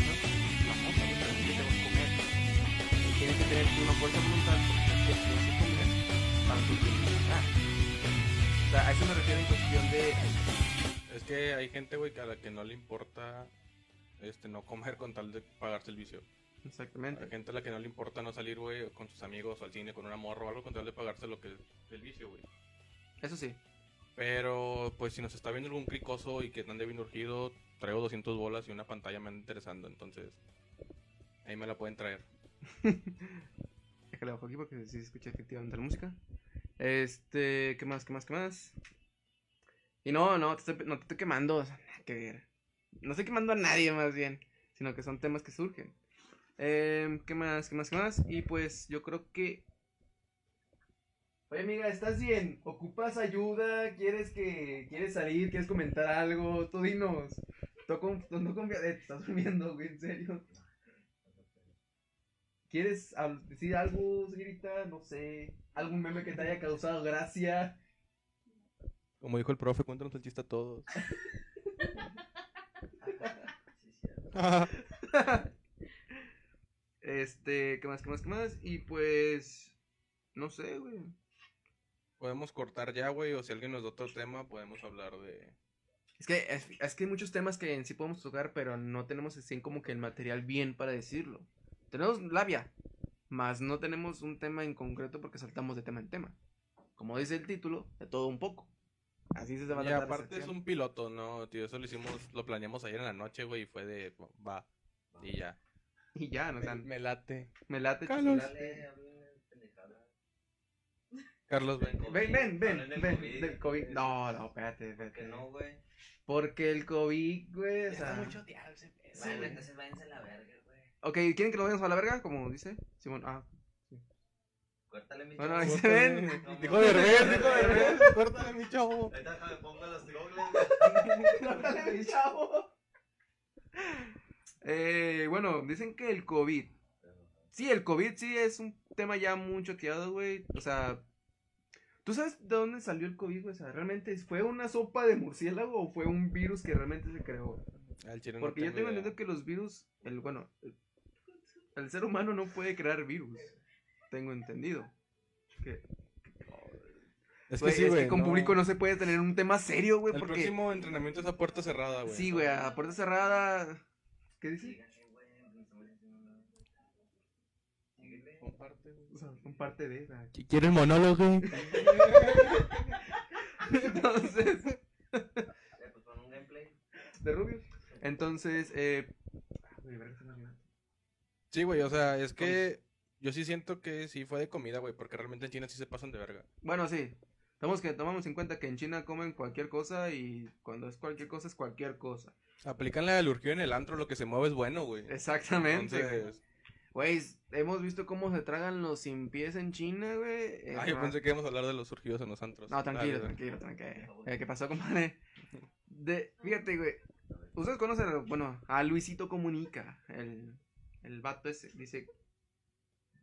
tienes que tener una fuerza voluntad porque tienes que comer para tu. O sea, a eso me refiero en cuestión de... Es que hay gente, güey, que a la que no le importa este no comer con tal de pagarse el vicio. Exactamente. Hay gente a la que no le importa no salir, güey, con sus amigos o al cine con una morra o algo con tal de pagarse lo que es el vicio, güey. Eso sí. Pero, pues, si nos está viendo algún cricoso y que ande bien urgido, traigo 200 bolas y una pantalla me anda interesando, entonces ahí me la pueden traer. Déjale abajo aquí porque sí se escucha efectivamente la música. Este, ¿qué más, qué más, qué más? Y no, no, te estoy- no te estoy quemando, o sea, nada que ver. No estoy quemando a nadie más bien, sino que son temas que surgen. Em, ¿Qué más, qué más, qué más? Y pues yo creo que... Oye, amiga, ¿estás bien? ¿Ocupas ayuda? ¿Quieres que... ¿Quieres salir? ¿Quieres comentar algo? Tú dinos. Tú con- no confías... eh, te estás durmiendo, güey, en serio. ¿Quieres decir algo, señorita? No sé. ¿Algún meme que te haya causado gracia? Como dijo el profe, cuéntanos el chiste a todos. Este, ¿qué más, qué más, qué más? Y pues... No sé, güey. podemos cortar ya, güey, o si alguien nos da otro tema, podemos hablar de... Es que, es, es que hay muchos temas que en sí podemos tocar, pero no tenemos así como que el material bien para decirlo. Tenemos labia, más no tenemos un tema en concreto porque saltamos de tema en tema. Como dice el título, de todo un poco. Así se va a Y aparte es un piloto, ¿no? Tío, eso lo hicimos, lo planeamos ayer en la noche, güey, y fue de, va, y ya. Y ya, no, o sea, Me, me late. me late. Carlos. Dale. Carlos, ven. Ven, ven, ven, del ven, COVID, del COVID. güey. No, no, espérate, Que espérate. no, güey. Porque el COVID, güey, o sea... choteado ese pedo, Bueno, entonces váyanse a la verga, güey. Ok, ¿quieren que lo vayamos a la verga? Como dice Simón. Ah, Córtale mi Bueno, chavo. ahí se ven. Dijo de revés, dijo de revés. Córtale, mi chavo. Ahorita déjame pongo los güey. Córtale, mi chavo. Eh, bueno, dicen que el COVID. Sí, el COVID sí es un tema ya muy choteado, güey. O sea, ¿tú sabes de dónde salió el COVID, güey? O sea, ¿realmente fue una sopa de murciélago o fue un virus que realmente se creó? No Porque yo tengo entendido que los virus, el bueno, el, el ser humano no puede crear virus. Tengo entendido. Que, Es que sí, es que con público no se puede tener un tema serio, güey, El porque próximo entrenamiento es a puerta cerrada, güey. sí, güey, a puerta cerrada. ¿Qué. Síguele. Comparte. O sea, son parte de esa. ¿Quieres monólogo? Entonces, Eh, pues pon un gameplay. de Rubius. Entonces, eh. Olvidó. Sí, güey, o sea, es que yo sí siento que sí fue de comida, güey, porque realmente en China sí se pasan de verga. Bueno, sí. Tomamos que tomamos en cuenta que en China comen cualquier cosa y cuando es cualquier cosa es cualquier cosa. Aplican la del urgido en el antro, lo que se mueve es bueno, güey. Exactamente. güey. Entonces, Güey, hemos visto cómo se tragan los sin pies en China, güey. Ah, yo pensé que íbamos a hablar de los urgidos en los antros. No, tranquilo, Dale, tranquilo, tranquilo. Eh, ¿Qué pasó, compadre? De, fíjate, güey. Ustedes conocen, bueno, a Luisito Comunica, el, el vato ese. Dice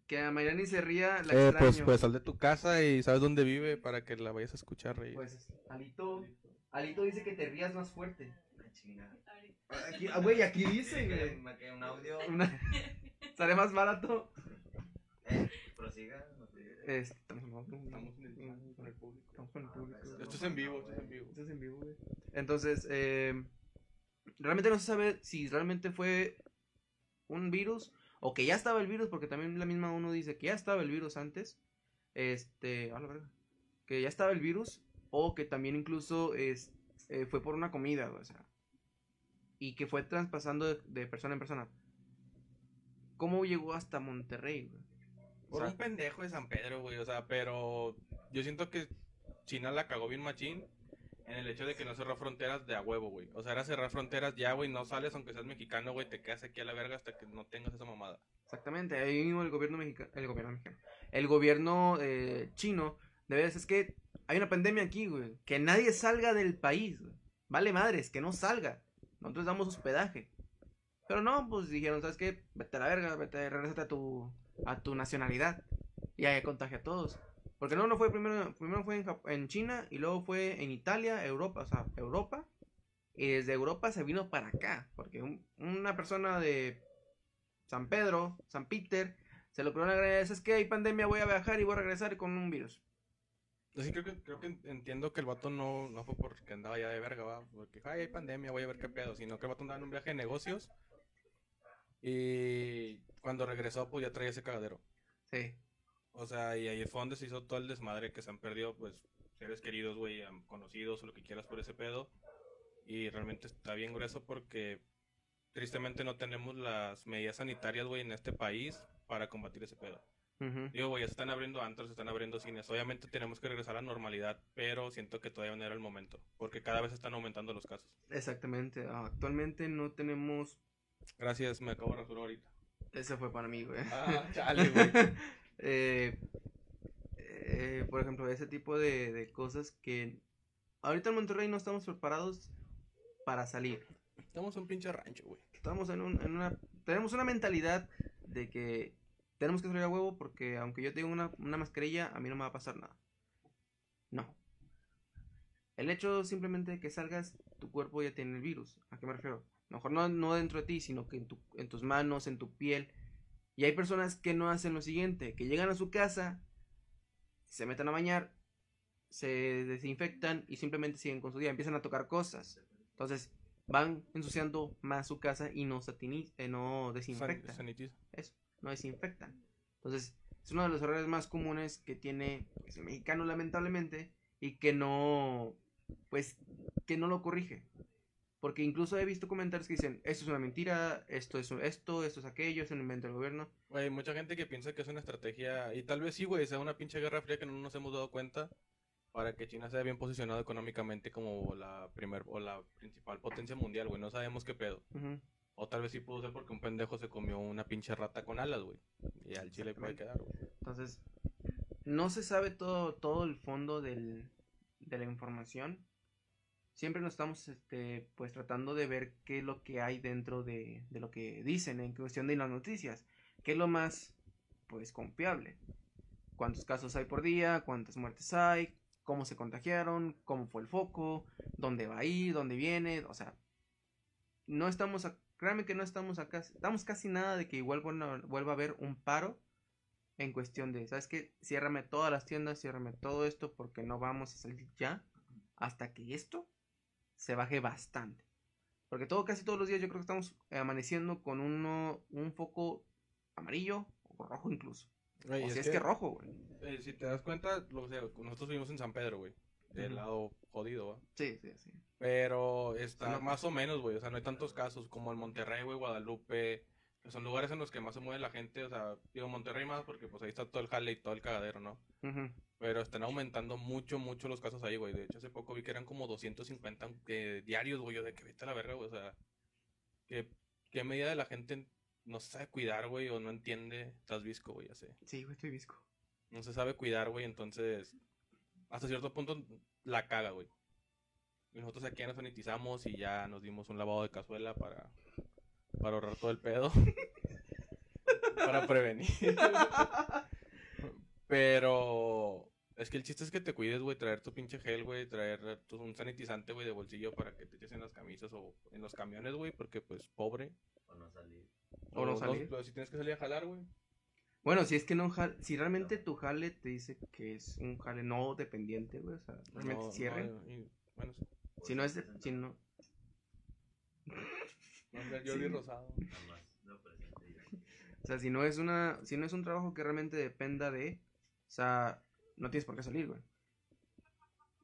que a Mayrani se ría, la Eh, extraño. pues, pues sal de tu casa y sabes dónde vive para que la vayas a escuchar reír. Pues, Alito, Alito dice que te rías más fuerte. Chingada. Aquí, ah, güey, aquí dice, güey. me un audio. Una- Sale más barato. Eh, prosiga. Este, estamos, en- Estamos en el- con el público. estamos con el público. Esto es en vivo, esto es en vivo. Esto es en vivo, güey. Entonces, eh, realmente no se sabe si realmente fue un virus o que ya estaba el virus, porque también la misma uno dice que ya estaba el virus antes. Este, a la verga. Que ya estaba el virus o que también incluso es, eh, fue por una comida, o sea. Y que fue traspasando de, de persona en persona. ¿Cómo llegó hasta Monterrey, güey? O Por sea, un pendejo de San Pedro, güey, o sea, pero yo siento que China la cagó bien machín en el hecho de que no cerró fronteras de a huevo, güey. O sea, era cerrar fronteras ya, güey, no sales aunque seas mexicano, güey, te quedas aquí a la verga hasta que no tengas esa mamada. Exactamente, ahí mismo el gobierno mexicano, el gobierno mexicano, el gobierno eh, chino, de veces es que hay una pandemia aquí, güey, que nadie salga del país, güey. Vale madres, que no salga. Nosotros damos hospedaje. Pero no, pues dijeron, ¿sabes qué? Vete a la verga, vete, regrésate a tu, a tu nacionalidad. Y ahí contagia a todos. Porque no, no fue primero, primero fue en, China y luego fue en Italia, Europa, o sea, Europa. Y desde Europa se vino para acá. Porque un- una persona de San Pedro, San Peter, se lo primero que agradece es que hay pandemia, voy a viajar y voy a regresar con un virus. Así creo que, creo que entiendo que el vato no, no fue porque andaba ya de verga, va, porque ay, hay pandemia, voy a ver qué pedo, sino que el vato andaba en un viaje de negocios y cuando regresó pues ya traía ese cagadero. Sí. O sea, y ahí fue donde se hizo todo el desmadre que se han perdido, pues, seres queridos, güey, conocidos o lo que quieras por ese pedo. Y realmente está bien grueso porque tristemente no tenemos las medidas sanitarias, güey, en este país para combatir ese pedo. Ujú. Digo, güey, ya se están abriendo antros, se están abriendo cines. Obviamente tenemos que regresar a la normalidad, pero siento que todavía no era el momento, porque cada vez están aumentando los casos. Exactamente. Ah, Actualmente no tenemos. Gracias, me acabo de rasurar ahorita. Ese fue para mí, güey. Ah, chale, güey. Eh, eh, por ejemplo, ese tipo de, de cosas que ahorita en Monterrey no estamos preparados para salir. Estamos en un pinche rancho, güey. Estamos en, un- en una... Tenemos una mentalidad de que tenemos que salir a huevo porque aunque yo tenga una, una mascarilla, a mí no me va a pasar nada. No. El hecho simplemente de que salgas, tu cuerpo ya tiene el virus. ¿A qué me refiero? A lo mejor no, no dentro de ti, sino que en, tu, en tus manos, en tu piel. Y hay personas que no hacen lo siguiente, que llegan a su casa, se meten a bañar, se desinfectan y simplemente siguen con su día, empiezan a tocar cosas. Entonces van ensuciando más su casa y no, satini- eh, no San- desinfectan. sanitiza. Eso, no desinfectan. Entonces, es uno de los errores más comunes que tiene pues, el mexicano, lamentablemente, y que no, pues, que no lo corrige. Porque incluso he visto comentarios que dicen, esto es una mentira, esto es esto, esto es aquello, es un invento del gobierno. Güey, mucha gente que piensa que es una estrategia, y tal vez sí, güey, sea una pinche guerra fría que no nos hemos dado cuenta, para que China sea bien posicionado económicamente como la primer o la principal potencia mundial, güey. No sabemos qué pedo. O tal vez sí pudo ser porque un pendejo se comió una pinche rata con alas, güey. Y al chile puede quedar, güey. Entonces, no se sabe todo, todo el fondo del, de la información. Siempre nos estamos este, pues tratando de ver qué es lo que hay dentro de, de lo que dicen en cuestión de las noticias. ¿Qué es lo más pues confiable? ¿Cuántos casos hay por día? ¿Cuántas muertes hay? ¿Cómo se contagiaron? ¿Cómo fue el foco? ¿Dónde va a ir? ¿Dónde viene? O sea, no estamos, a- créanme que no estamos acá, estamos casi nada de que igual vuelva, vuelva a haber un paro en cuestión de, ¿sabes qué? Ciérrame todas las tiendas, ciérrame todo esto porque no vamos a salir ya hasta que esto se baje bastante. Porque todo, casi todos los días yo creo que estamos eh, amaneciendo con uno, un foco amarillo o rojo incluso. O es si es que- que rojo, güey. Eh, si te das cuenta, lo, o sea, nosotros vivimos en San Pedro, güey. Del lado jodido, ¿va? Sí, sí, sí. Pero está más o menos, güey. O sea, no hay tantos casos como en Monterrey, güey, Guadalupe. Que son lugares en los que más se mueve la gente. O sea, digo Monterrey más porque pues ahí está todo el jale y todo el cagadero, ¿no? Ujú. Pero están aumentando mucho, mucho los casos ahí, güey. De hecho, hace poco vi que eran como 250 eh, diarios, güey. Yo de que vete a la verga, güey. O sea, que qué medida de la gente no se sabe cuidar, güey, o no entiende. Estás visco, güey, ya sé. Sí, güey, estoy visco. No se sabe cuidar, güey. Entonces, hasta cierto punto la caga, güey. Y nosotros aquí ya nos sanitizamos y ya nos dimos un lavado de cazuela para, para ahorrar todo el pedo. para prevenir. Pero es que el chiste es que te cuides, güey, traer tu pinche gel, güey, traer tu- un sanitizante, güey, de bolsillo para que te eches en las camisas o en los camiones, güey, porque pues pobre. O no salir. O no salir. pero si tienes que salir a jalar, güey. Bueno, si es que no si realmente tu jale te dice que es un jale no dependiente, güey, o sea, realmente No, cierre. no, y- bueno, sí. si no es, de- si no, Jordi Sí. Rosado. O sea, si no es una, si no es un trabajo que realmente dependa de, o sea, no tienes por qué salir, güey.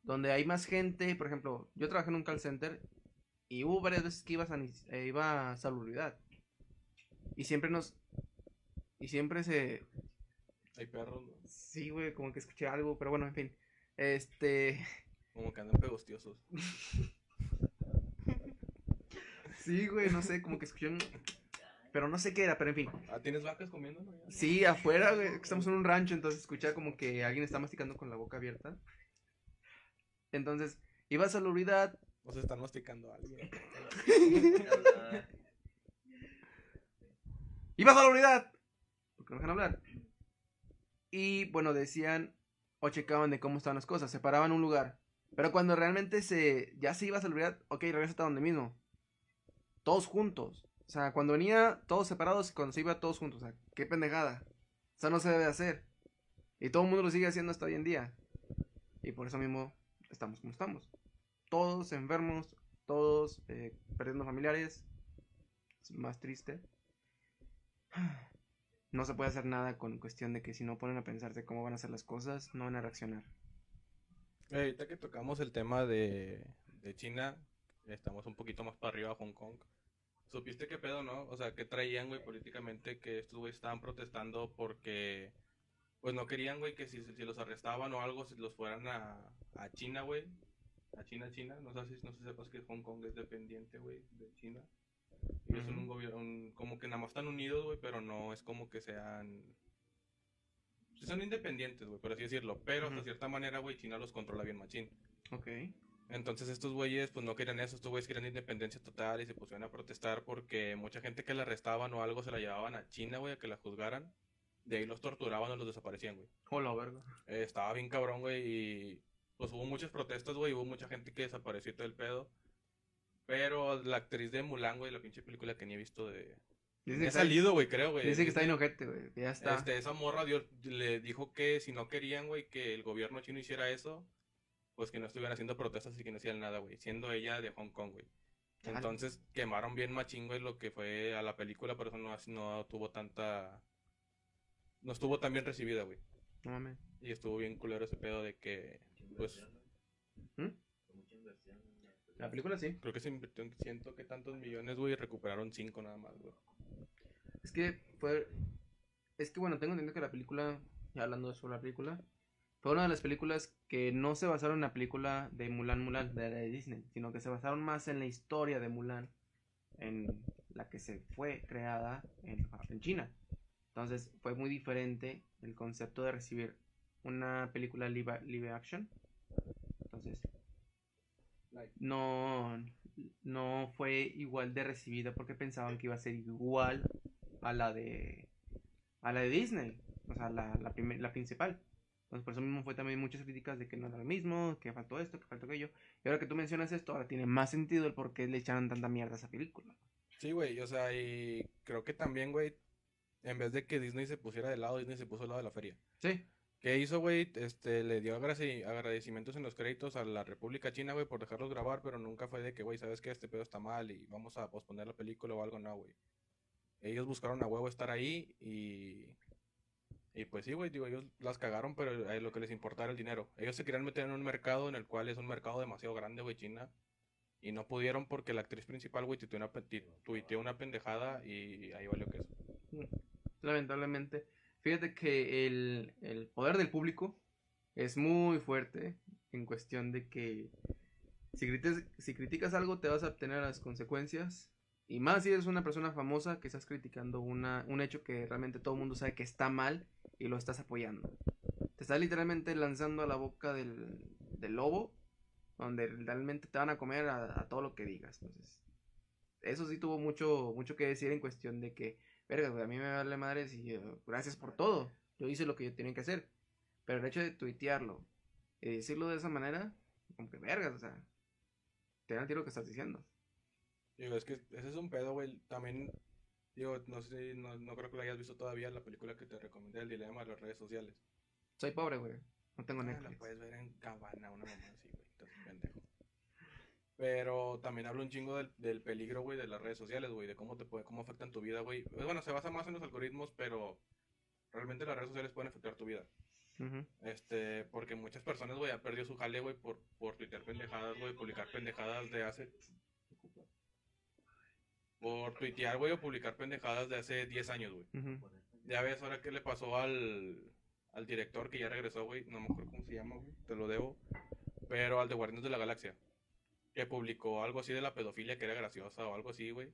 Donde hay más gente, por ejemplo, yo trabajé en un call center y hubo varias veces que iba a, eh, iba a salubridad. Y siempre nos, y siempre se, Hay perros, ¿no? sí, güey, como que escuché algo, pero bueno, en fin, este, Como que andan pegostiosos. sí, güey, no sé, como que escuché un, pero no sé qué era, pero en fin. Ah, ¿tienes vacas comiendo? no? Sí, afuera, güey. Estamos en un rancho, entonces escucha como que alguien está masticando con la boca abierta. Entonces, iba a salubridad. O se están masticando a alguien. ¡Iba a salubridad! No dejan hablar. Y bueno, decían o checaban de cómo estaban las cosas. Se paraban en un lugar. Pero cuando realmente se ya se iba a salubridad, ok, regresa a donde mismo. Todos juntos. O sea, cuando venía todos separados cuando se iba todos juntos. O sea, qué pendejada. Eso no se debe hacer. Y todo el mundo lo sigue haciendo hasta hoy en día. Y por eso mismo estamos como estamos. Todos enfermos, todos eh, perdiendo familiares. Es más triste. No se puede hacer nada con cuestión de que si no ponen a pensarse cómo van a hacer las cosas, no van a reaccionar. Eh, ahorita que tocamos el tema de, de China, estamos un poquito más para arriba, Hong Kong. ¿Supiste qué pedo, no? O sea, que traían, güey, políticamente que estos güeyes estaban protestando porque, pues no querían, güey, que si, si los arrestaban o algo, si los fueran a, a China, güey. A China, China. No sé si no sé si sepas que Hong Kong es dependiente, güey, de China. Ellos son Ujú. un gobierno, como que nada más están unidos, güey, pero no es como que sean... Son independientes, güey, por así decirlo. Pero hasta Ujú. cierta manera, güey, China los controla bien machín. Ok. Entonces estos güeyes pues no querían eso, estos güeyes querían independencia total y se pusieron a protestar porque mucha gente que la arrestaban o algo se la llevaban a China, güey, a que la juzgaran. De ahí los torturaban o los desaparecían, güey. Hola, verga. Eh, estaba bien cabrón, güey, y pues hubo muchas protestas, güey, hubo mucha gente que desapareció y todo el pedo. Pero la actriz de Mulan, güey, la pinche película que ni he visto de... Dice que, ha salido, güey, creo, güey. dice que está inojete, güey. Ya está. Este, esa morra dio- le dijo que si no querían, güey, que el gobierno chino hiciera eso, pues que no estuvieran haciendo protestas y que no hicieran nada, güey. Siendo ella de Hong Kong, güey. Entonces quemaron bien machín, güey, lo que fue a la película, por eso no, no tuvo tanta... No estuvo tan bien recibida, güey. No mames. Y estuvo bien culero ese pedo de que, pues, inversión, ¿Mm? ¿no? Mucha inversión en la película. La película sí. creo que se invirtió en ciento que tantos millones, güey, y recuperaron cinco nada más, güey. Es que fue. Es que bueno, tengo entendido que la película. Ya hablando sobre la película. Fue una de las películas que no se basaron en la película de Mulan Mulan, de, de Disney, sino que se basaron más en la historia de Mulan, en la que se fue creada en, en China. Entonces fue muy diferente el concepto de recibir una película live, live action. No, no fue igual de recibida porque pensaban que iba a ser igual a la de a la de Disney, o sea, la, la, primer- la principal. Entonces, por eso mismo fue también muchas críticas de que no era lo mismo, que faltó esto, que faltó aquello. Y ahora que tú mencionas esto, ahora tiene más sentido el por qué le echaron tanta mierda a esa película. Sí, güey, o sea, y creo que también, güey, en vez de que Disney se pusiera de lado, Disney se puso del lado de la feria. Sí. ¿Qué hizo, güey? Este, le dio agradeci- agradecimientos en los créditos a la República China, güey, por dejarlos grabar, pero nunca fue de que, güey, ¿sabes qué? Este pedo está mal y vamos a posponer la película o algo, no, güey. Ellos buscaron a huevo estar ahí y... Y pues sí, güey, digo, ellos las cagaron, pero eh, lo que les importaba era el dinero. Ellos se querían meter en un mercado en el cual es un mercado demasiado grande, güey, China. Y no pudieron porque la actriz principal, güey, tuiteó una, tuiteó una pendejada y ahí valió que eso. Lamentablemente. Fíjate que el, el poder del público es muy fuerte en cuestión de que si, si criticas algo te vas a obtener las consecuencias. Y más si eres una persona famosa que estás criticando una, un hecho que realmente todo el mundo sabe que está mal y lo estás apoyando. Te estás literalmente lanzando a la boca del, del lobo, donde realmente te van a comer a, a todo lo que digas. Entonces, eso sí tuvo mucho, mucho que decir en cuestión de que verga, güey, a mí me vale madres y eh, gracias por todo. Yo hice lo que yo tenía que hacer. Pero el hecho de tuitearlo y decirlo de esa manera, como que vergas, o sea, te dan el tiro que estás diciendo. Digo, es que ese es un pedo, güey. También, digo, no sé, no, no creo que lo hayas visto todavía, la película que te recomendé, El Dilema de las Redes Sociales. Soy pobre, güey. No tengo Ah, la Netflix. puedes ver en Cabana, una mamá así. Pero también habla un chingo del, del peligro, güey, de las redes sociales, güey, de cómo te puede, cómo afectan tu vida, güey. Pues, bueno, se basa más en los algoritmos, pero realmente las redes sociales pueden afectar tu vida. Este, porque muchas personas, güey, han perdido su jale, güey, por, por tuitear pendejadas, güey, publicar pendejadas de hace... Por tuitear, güey, o publicar pendejadas de hace 10 años, güey. Ya ves ahora qué le pasó al, al director que ya regresó, güey. No me acuerdo cómo se llama, güey. Te lo debo. Pero al de Guardianes de la Galaxia. Que publicó algo así de la pedofilia que era graciosa o algo así, güey.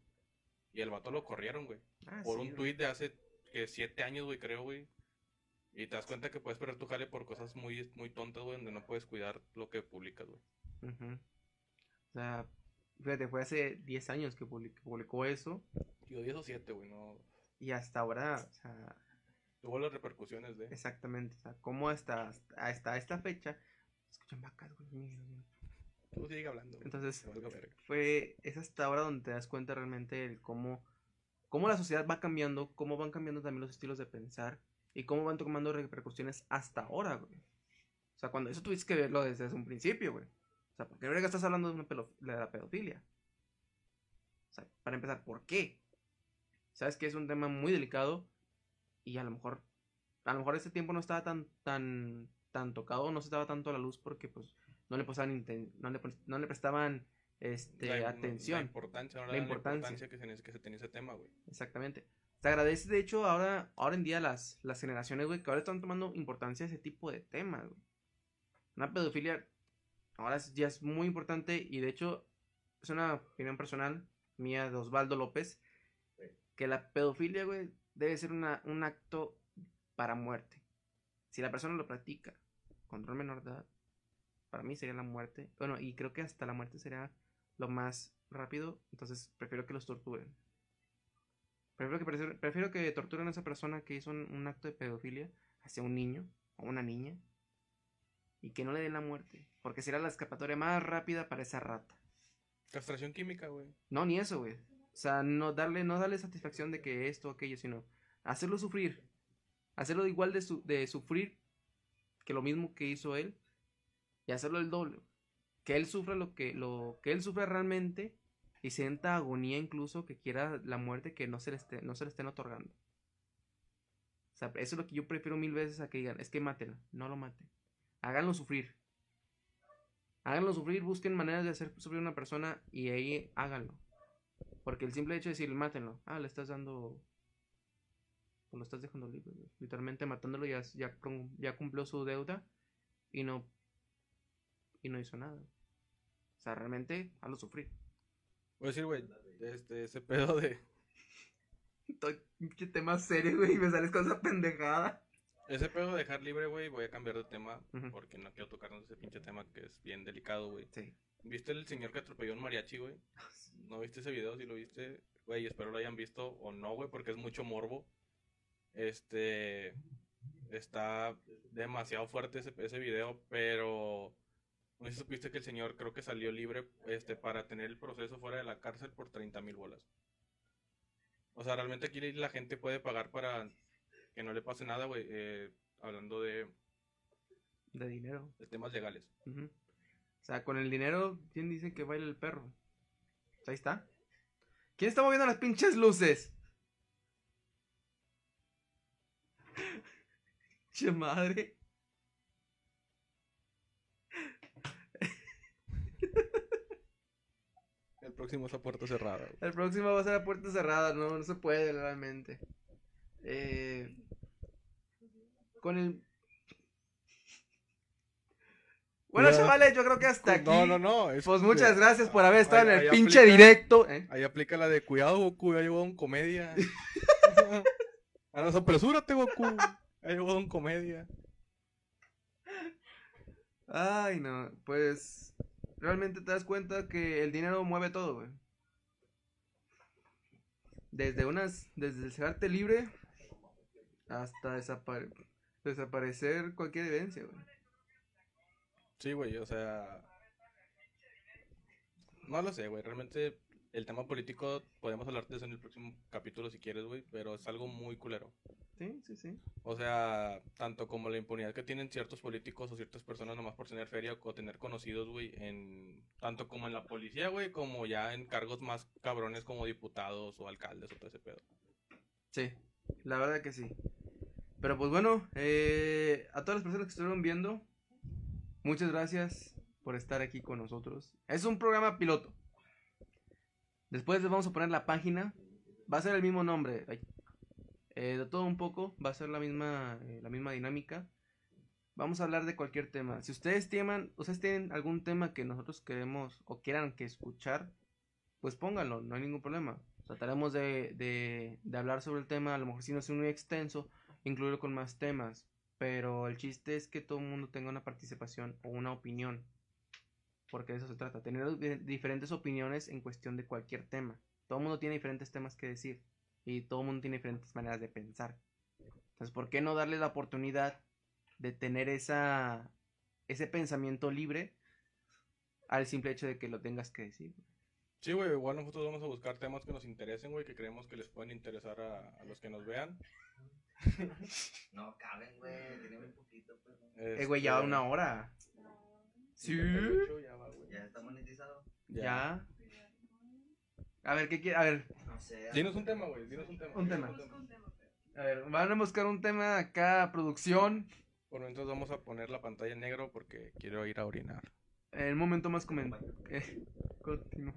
Y el vato lo corrieron, güey. Ah, Por sí, un tuit de hace que siete años, güey, creo, güey. Y te das cuenta que puedes perder tu jale por cosas muy, muy tontas, güey, donde no puedes cuidar lo que publicas, güey. O sea, fíjate, fue hace 10 años que public- publicó eso. Digo, 10 o 7, güey, no. Y hasta ahora, o sea, Tuvo las repercusiones de. exactamente. O sea, cómo hasta, hasta esta fecha. Escuchan vacas, güey. Tú sigue hablando. Entonces, fue es hasta ahora donde te das cuenta realmente el cómo cómo la sociedad va cambiando, cómo van cambiando también los estilos de pensar y cómo van tomando repercusiones hasta ahora, güey. O sea, cuando eso tuviste que verlo desde un principio, güey. O sea, ¿por qué verga estás hablando de, una de la pedofilia? O sea, para empezar, ¿por qué? Sabes que es un tema muy delicado y a lo mejor a lo mejor ese tiempo no estaba tan tan tan tocado, no se estaba tanto a la luz porque pues no le prestaban no le, no le prestaban este La- La atención. importancia, La importancia. que se, que se tenía ese tema, güey. Exactamente. Se agradece, de hecho, ahora, ahora en día las, las generaciones, güey, que ahora están tomando importancia a ese tipo de temas, güey. Una pedofilia ahora es- ya es muy importante y de hecho es una opinión personal mía de Osvaldo López que la pedofilia, güey, debe ser una, un acto para muerte. Si la persona lo practica contra un menor de edad, para mí sería la muerte. Bueno, y creo que hasta la muerte sería lo más rápido, entonces prefiero que los torturen. Prefiero que, prefiero, que torturen a esa persona que hizo un, un acto de pedofilia hacia un niño o una niña y que no le den la muerte, porque será la escapatoria más rápida para esa rata. Castración química, güey. No, ni eso, güey. O sea, no darle, no darle satisfacción de que esto o aquello, sino hacerlo sufrir. Hacerlo igual de, su- de sufrir que lo mismo que hizo él y hacerlo el doble. Que él sufra lo que, lo que él sufre realmente y sienta agonía incluso que quiera la muerte que no se le, no se le estén otorgando. O sea, eso es lo que yo prefiero mil veces a que digan, es que mátenlo, no lo maten. Háganlo sufrir. Háganlo sufrir, busquen maneras de hacer sufrir a una persona y ahí háganlo. Porque el simple hecho de decir, mátenlo, ah, le estás dando. O lo estás dejando libre. Literalmente matándolo ya, ya, ya cumplió su deuda y no. Y no hizo nada. O sea, realmente, hazlo sufrir. Voy a decir, güey, este, ese pedo de. Pinche tema serio, güey, y me sales con esa pendejada. Ese pedo de dejar libre, güey, voy a cambiar de tema porque no quiero tocarnos ese pinche tema que es bien delicado, güey. Sí. ¿Viste el señor que atropelló a un mariachi, güey? ¿No viste ese video? Si lo viste, güey, espero lo hayan visto o no, güey, porque es mucho morbo. Este. está demasiado fuerte ese, ese video, pero no sé si supiste que el señor creo que salió libre este, para tener el proceso fuera de la cárcel por 30 mil bolas. O sea, realmente aquí la gente puede pagar para que no le pase nada, güey. eh, hablando de, De dinero. de temas legales. O sea, con el dinero, ¿quién dice que baila el perro? Pues ahí está. ¿Quién está moviendo las pinches luces? Che madre. Próximo es a puerta cerrada, güey. El próximo va a ser a puerta cerrada, no, no se puede realmente. Eh, con el... Bueno, chavales, yo creo que hasta aquí. No, no, no. es Pues que- muchas gracias por haber estado Ahí- en el pinche aplica- directo. ¿eh? Ahí aplica la de cuidado, Goku, ya llegó Don Comedia. ah, no, apresúrate, Goku. Ya llegó Don Comedia. Ay, no, pues realmente te das cuenta que el dinero mueve todo, güey. Desde unas, desde dejarte libre hasta desapare- desaparecer cualquier evidencia, güey. Sí, güey, o sea. No lo sé, güey. Realmente el tema político podemos hablar de eso en el próximo capítulo si quieres, güey. Pero es algo muy culero. Sí, sí, sí. O sea, tanto como la impunidad que tienen ciertos políticos o ciertas personas nomás por tener feria o tener conocidos, güey, en tanto como en la policía, güey, como ya en cargos más cabrones como diputados o alcaldes o todo ese pedo. Sí, la verdad que sí. Pero pues bueno, eh, a todas las personas que estuvieron viendo, muchas gracias por estar aquí con nosotros. Es un programa piloto. Después les vamos a poner la página. Va a ser el mismo nombre. eh, de todo un poco. Va a ser la misma, eh, la misma dinámica. Vamos a hablar de cualquier tema. Si ustedes tienen, ustedes tienen algún tema que nosotros queremos o quieran que escuchar, pues pónganlo, no hay ningún problema. Trataremos de, de, de hablar sobre el tema, a lo mejor si no es muy extenso, incluirlo con más temas. Pero el chiste es que todo el mundo tenga una participación o una opinión. Porque de eso se trata, tener di- diferentes opiniones en cuestión de cualquier tema. Todo el mundo tiene diferentes temas que decir y todo el mundo tiene diferentes maneras de pensar. Entonces, ¿por qué no darle la oportunidad de tener esa, ese pensamiento libre al simple hecho de que lo tengas que decir? Sí, güey, igual nosotros vamos a buscar temas que nos interesen, güey, que creemos que les pueden interesar a, a los que nos vean. No caben, güey. Tiene muy poquito, pues. ¿no? Eh, güey, ya Este, una hora. Sí. 58 ya va, güey. Ya está monetizado. Ya. A ver, ¿qué quiere? A ver, No sé. Dinos un tema, güey, dinos un tema. Un tema. a ver, van a buscar un tema acá, producción. Por mientras vamos a poner la pantalla en negro porque quiero ir a orinar. En el momento más comen... eh, continúa.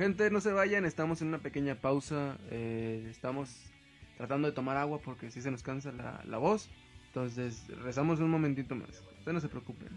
Gente, no se vayan, estamos en una pequeña pausa. eh, estamos tratando de tomar agua porque si se nos cansa la, la voz. Entonces, rezamos un momentito más. Ustedes no se preocupen.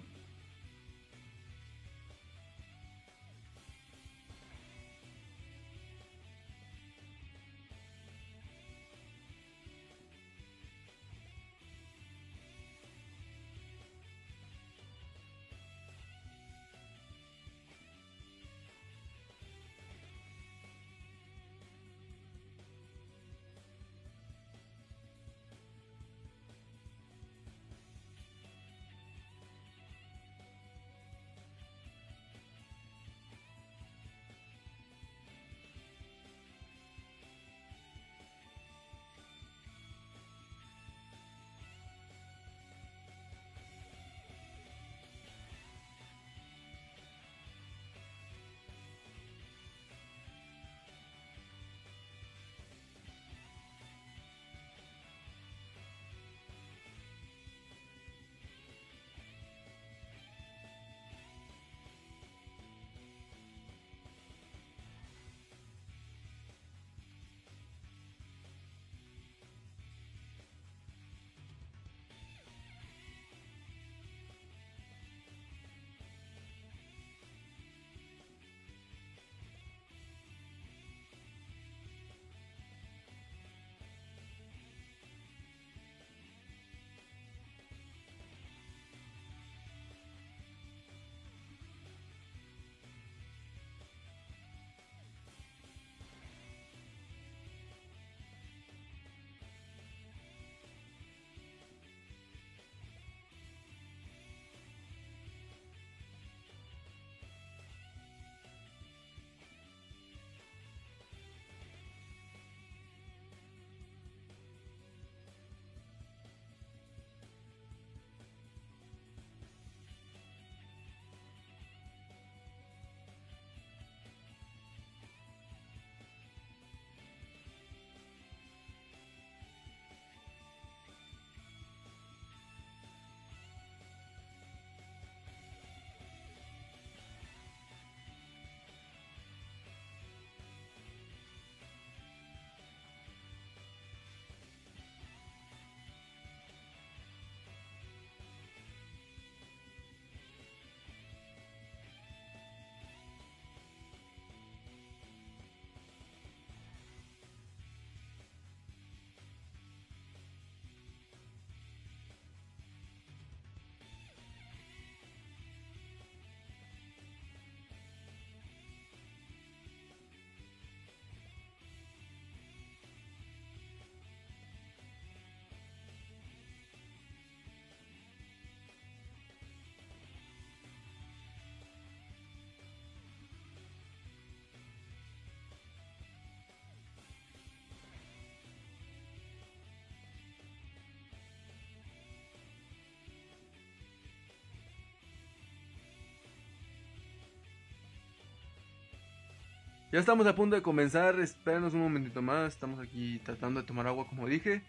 Ya estamos a punto de comenzar, espérenos un momentito más, estamos aquí tratando de tomar agua como dije.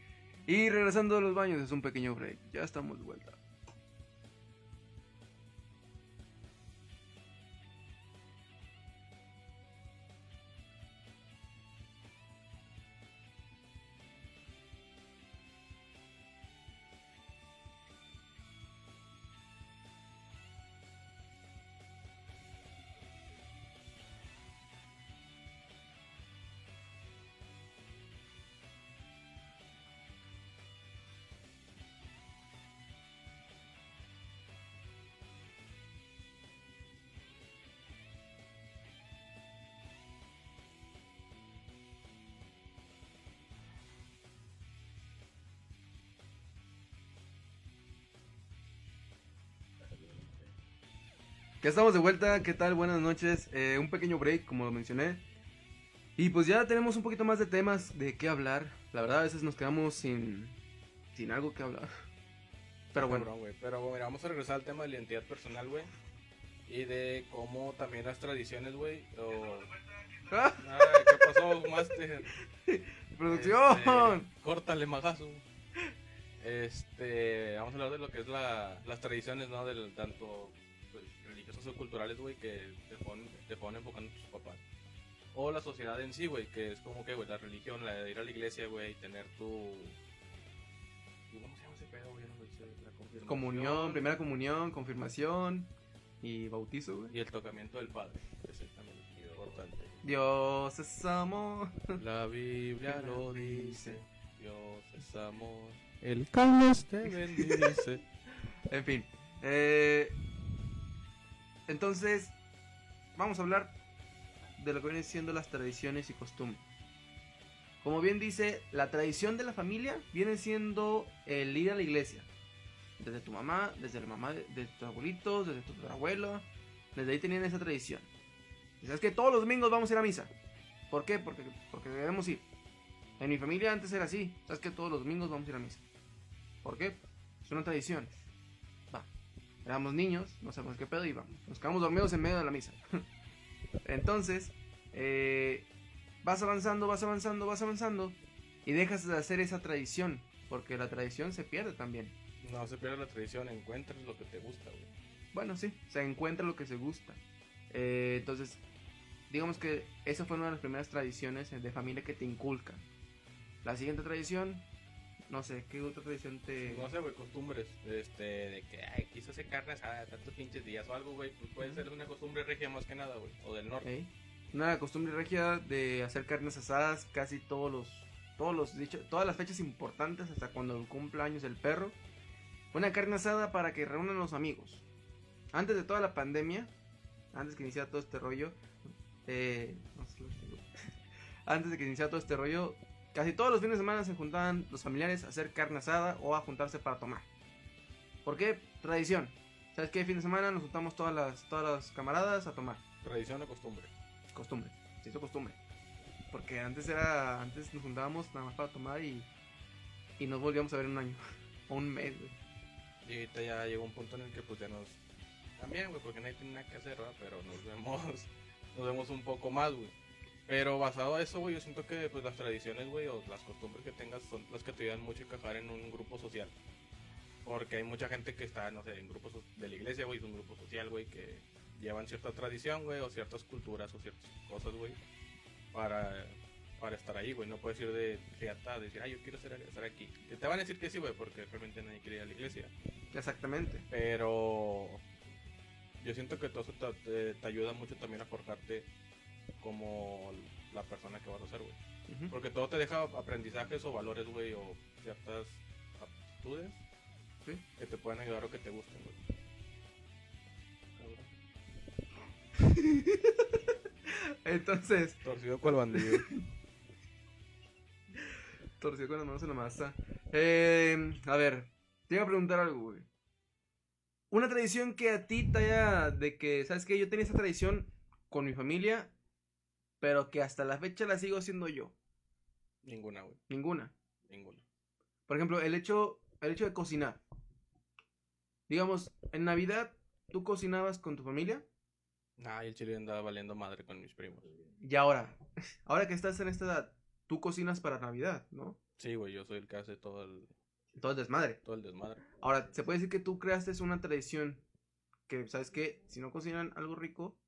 Y regresando de los baños es un pequeño break, ya estamos de vuelta. Ya estamos de vuelta, ¿qué tal? Buenas noches. Eh, un pequeño break, como lo mencioné. Y pues ya tenemos un poquito más de temas de qué hablar. La verdad, a veces nos quedamos sin, sin algo que hablar. Pero bueno, Cabrón. Pero bueno, mira, vamos a regresar al tema de la identidad personal, güey. Y de cómo también las tradiciones, güey. O... ¡Ah! ¿Qué pasó, Master? ¡Producción! Este, córtale, magazo. Este, vamos a hablar de lo que es la, las tradiciones, ¿no? Del tanto pues, religiosas o culturales, güey, que te ponen, te ponen enfocando tus papás. O la sociedad en sí, güey, que es como que, güey, la religión, la de ir a la iglesia, güey, y tener tu... ¿Cómo se llama ese pedo, güey? No. Comunión, primera comunión, confirmación y bautizo, güey. Y el tocamiento del Padre, también importante. Dios es amor. La Biblia lo dice, Dios es amor. El Carlos te bendice. En fin. eh, entonces, vamos a hablar de lo que vienen siendo las tradiciones y costumbres. Como bien dice, la tradición de la familia viene siendo el ir a la iglesia. Desde tu mamá, desde la mamá de, tus abuelitos, desde tu abuelo. Desde ahí tenían esa tradición. Sabes que todos los domingos vamos a ir a misa. ¿Por qué? Porque, porque debemos ir. En mi familia antes era así. Sabes que todos los domingos vamos a ir a misa. ¿Por qué? Es una tradición. Éramos niños, no sabemos qué pedo y vamos. Nos quedamos dormidos en medio de la misa. Entonces, eh, vas avanzando, vas avanzando, vas avanzando y dejas de hacer esa tradición. Porque la tradición se pierde también. No se pierde la tradición, encuentres lo que te gusta, güey. Bueno, sí, se encuentra lo que se gusta. Eh, entonces, digamos que esa fue una de las primeras tradiciones de familia que te inculcan. La siguiente tradición, no sé, ¿qué otra tradición te... No sé, güey, costumbres. Este, de que, ay, quiso hacer carne asada tantos pinches días o algo, güey. Pues puede ser una costumbre regia más que nada, güey. O del norte. ¿Eh? Una costumbre regia de hacer carnes asadas casi todos los, todos los, dicho, todas las fechas importantes hasta cuando cumpla años el perro. Una carne asada para que reúnan los amigos. Antes de toda la pandemia, antes que iniciara todo este rollo, eh, no sé, antes de que iniciara todo este rollo, casi todos los fines de semana se juntaban los familiares a hacer carne asada o a juntarse para tomar. ¿Por qué? Tradición. ¿Sabes qué? Fin de semana nos juntamos todas las, todas las camaradas a tomar Tradición o costumbre. costumbre, se hizo costumbre. Porque antes era, antes nos juntábamos nada más para tomar y, y nos volvíamos a ver en un año o un mes. güey. Y ahorita ya llegó un punto en el que pues ya nos... También, güey, porque nadie tiene nada que hacer, ¿verdad? Pero nos vemos, nos vemos un poco más, güey. Pero basado a eso, güey, yo siento que pues las tradiciones, güey, o las costumbres que tengas son las que te ayudan mucho a encajar en un grupo social. Porque hay mucha gente que está, no sé, en grupos de la iglesia, güey, es un grupo social, güey, que llevan cierta tradición, güey, o ciertas culturas o ciertas cosas, güey, para, para estar ahí, güey. No puedes ir de riata, decir, ah, yo quiero estar, estar aquí. Que te van a decir que sí, güey, porque realmente nadie quiere ir a la iglesia. Exactamente. Pero yo siento que todo eso te, te- te ayuda mucho también a forjarte como la persona que vas a ser, güey. Porque todo te deja aprendizajes o valores, güey, o ciertas aptitudes Sí. que te pueden ayudar o que te gusten, güey. Entonces, Torcido cual bandido. torció con las manos en la masa. Eh, a ver, te iba a preguntar algo, güey. Una tradición que a ti te haya, de que, ¿sabes qué? Yo tenía esa tradición con mi familia, pero que hasta la fecha la sigo haciendo yo. Ninguna, güey. Ninguna. Ninguna. Por ejemplo, el hecho, el hecho de cocinar. Digamos, en Navidad, ¿tú cocinabas con tu familia? Nah, y el chile andaba valiendo madre con mis primos. Y ahora, ahora que estás en esta edad, tú cocinas para Navidad, ¿no? Sí, güey, yo soy el que hace todo el, Todo es desmadre. todo el desmadre. Ahora, se puede decir que tú creaste una tradición que, ¿sabes qué? Si no cocinan algo rico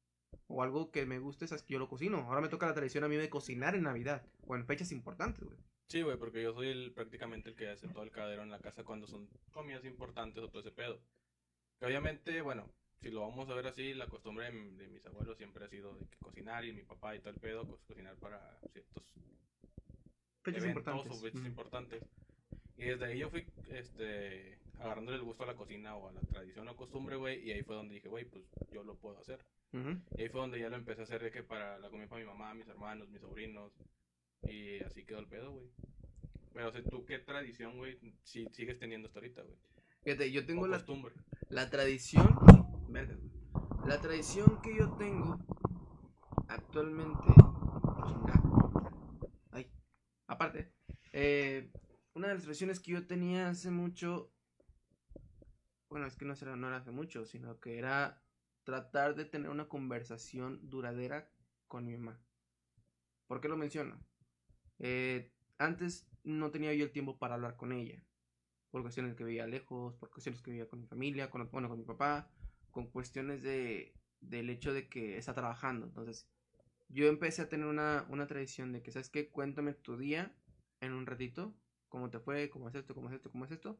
o algo que me guste, sabes que yo lo cocino. Ahora me toca la tradición a mí de cocinar en Navidad o en fechas importantes, güey. Sí, güey, porque yo soy el, prácticamente el que hace todo el cadero en la casa cuando son comidas importantes o todo ese pedo. Que obviamente, bueno, si lo vamos a ver así, la costumbre de, de mis abuelos siempre ha sido de que cocinar y mi papá y todo el pedo, pues cocinar para ciertos Fechas eventos importantes. o fechas Ujú. importantes. Y desde ahí yo fui, este, agarrándole el gusto a la cocina o a la tradición o costumbre, güey, y ahí fue donde dije, güey, pues yo lo puedo hacer. Ujú. Y ahí fue donde ya lo empecé a hacer de que para la comida para mi mamá, mis hermanos, mis sobrinos. Y así quedó el pedo, güey. Pero, o sea, ¿tú qué tradición, güey, si sigues teniendo hasta ahorita, güey? Fíjate, yo tengo o la, costumbre. la tradición. verga. La tradición que yo tengo actualmente. Pues. Ay. Aparte, eh, una de las tradiciones que yo tenía hace mucho. Bueno, es que no era, no era hace mucho, sino que era tratar de tener una conversación duradera con mi mamá. ¿Por qué lo menciono? Eh, antes no tenía yo el tiempo para hablar con ella. Por cuestiones que vivía lejos, por cuestiones que vivía con mi familia, con, bueno, con mi papá, con cuestiones de, del hecho de que está trabajando. Entonces, yo empecé a tener una, una tradición de que, ¿sabes qué? Cuéntame tu día en un ratito, cómo te fue, cómo es esto, cómo es esto, cómo es esto.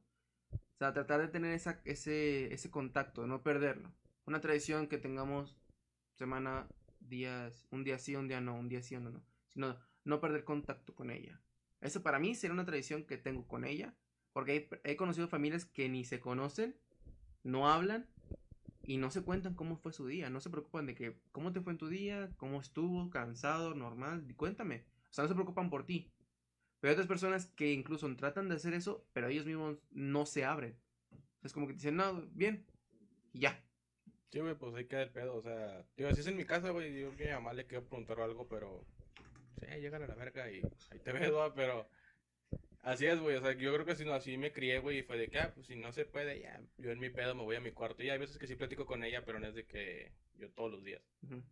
O sea, tratar de tener esa, ese, ese contacto, de no perderlo. Una tradición que tengamos semana, días, un día sí, un día no, un día sí, o no, no. No perder contacto con ella. Eso para mí sería una tradición que tengo con ella. Porque he, he conocido familias que ni se conocen, no hablan y no se cuentan cómo fue su día. No se preocupan de que, ¿cómo te fue en tu día? ¿Cómo estuvo? ¿Cansado? ¿Normal? Cuéntame. O sea, no se preocupan por ti. Pero hay otras personas que incluso tratan de hacer eso, pero ellos mismos no se abren. Es como que te dicen, no, bien, y ya. Sí, güey, pues ahí queda el pedo, o sea, digo, si es en mi casa, güey, yo que a mi mamá le quiero preguntar algo, pero, sí, llega a la verga y ahí te ¿va? pero, así es, güey, o sea, yo creo que si no, así me crié, güey, y fue de que, ah, pues si no se puede, ya, yo en mi pedo me voy a mi cuarto, y hay veces que sí platico con ella, pero no es de que yo todos los días. Ujú.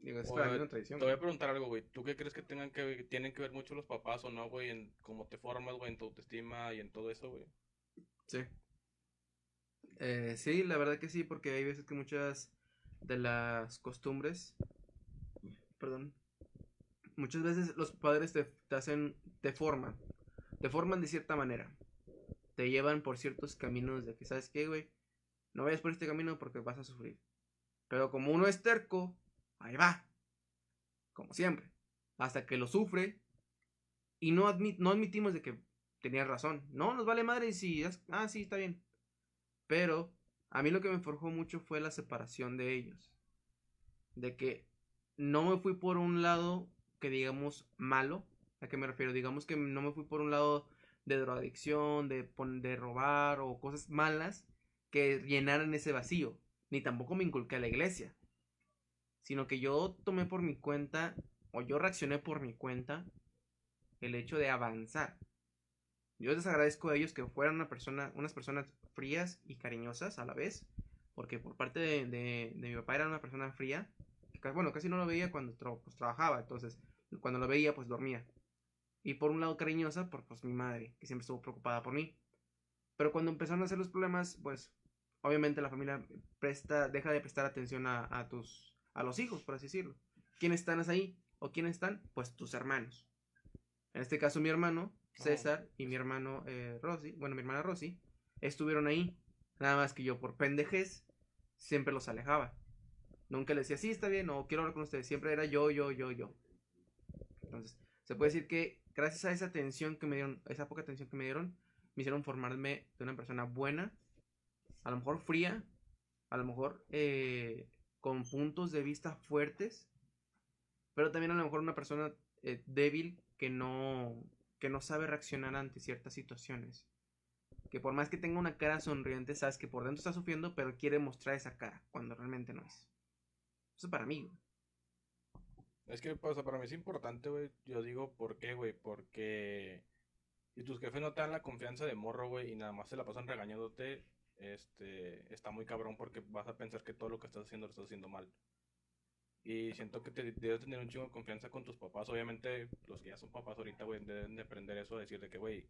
Digo, es eh, una tradición. Te voy a preguntar algo, güey, ¿tú qué crees que tengan que, tienen que ver mucho los papás o no, güey, en cómo te formas, güey, en tu autoestima y en todo eso, güey? Sí. Eh, sí, la verdad que sí, porque hay veces que muchas de las costumbres, perdón, muchas veces los padres te, te hacen, te forman, te forman de cierta manera, te llevan por ciertos caminos de que, ¿sabes qué, güey? No vayas por este camino porque vas a sufrir. Pero como uno es terco, ahí va, como siempre, hasta que lo sufre y no, admi- no admitimos de que tenías razón. No, nos vale madre si, ah, sí, está bien. Pero a mí lo que me forjó mucho fue la separación de ellos. De que no me fui por un lado que digamos malo. ¿A qué me refiero? Digamos que no me fui por un lado de drogadicción, de, de robar o cosas malas que llenaran ese vacío. Ni tampoco me inculqué a la iglesia. Sino que yo tomé por mi cuenta, o yo reaccioné por mi cuenta, el hecho de avanzar. Yo les agradezco a ellos que fueran una persona, unas personas frías y cariñosas a la vez, porque por parte de, de- de mi papá era una persona fría, que bueno, casi no lo veía cuando tra- pues, trabajaba, entonces cuando lo veía pues dormía. Y por un lado cariñosa por pues mi madre, que siempre estuvo preocupada por mí. Pero cuando empezaron a hacer los problemas, pues obviamente la familia presta, deja de prestar atención a, a tus, a los hijos, por así decirlo. ¿Quiénes están ahí? ¿O quiénes están? Pues tus hermanos. En este caso mi hermano, César, y mi hermano eh, Rosy, bueno, mi hermana Rosy, estuvieron ahí. Nada más que yo por pendejez siempre los alejaba. Nunca les decía, sí, está bien, o quiero hablar con ustedes. Siempre era yo, yo, yo, yo. Entonces, se puede decir que gracias a esa atención que me dieron, esa poca atención que me dieron, me hicieron formarme de una persona buena, a lo mejor fría, a lo mejor eh, con puntos de vista fuertes, pero también a lo mejor una persona eh, débil que no, que no sabe reaccionar ante ciertas situaciones. Que por más que tenga una cara sonriente, sabes que por dentro está sufriendo, pero quiere mostrar esa cara, cuando realmente no es. Eso para mí. güey. Es que, o sea, para mí es importante, güey. Yo digo, ¿por qué, güey? Porque si tus jefes no te dan la confianza de morro, güey, y nada más se la pasan regañándote, este, está muy cabrón porque vas a pensar que todo lo que estás haciendo lo estás haciendo mal. Y siento que te debes tener un chingo de confianza con tus papás. Obviamente, los que ya son papás ahorita, güey, deben de aprender eso, decir de que, güey,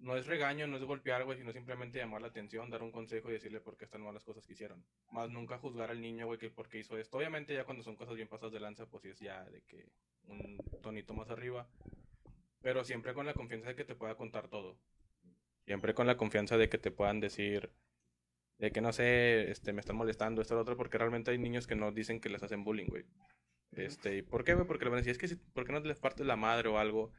no es regaño, no es golpear, güey, sino simplemente llamar la atención, dar un consejo y decirle por qué están mal las cosas que hicieron. Más nunca juzgar al niño, güey, que por qué hizo esto. Obviamente, ya cuando son cosas bien pasadas de lanza, pues sí es ya de que un tonito más arriba. Pero siempre con la confianza de que te pueda contar todo. Siempre con la confianza de que te puedan decir de que no sé, este, me están molestando, esto, lo otro, porque realmente hay niños que no dicen que les hacen bullying, güey. Este, ¿y por qué, güey? Porque le van a decir, es que, si, ¿por qué no les partes la madre o algo?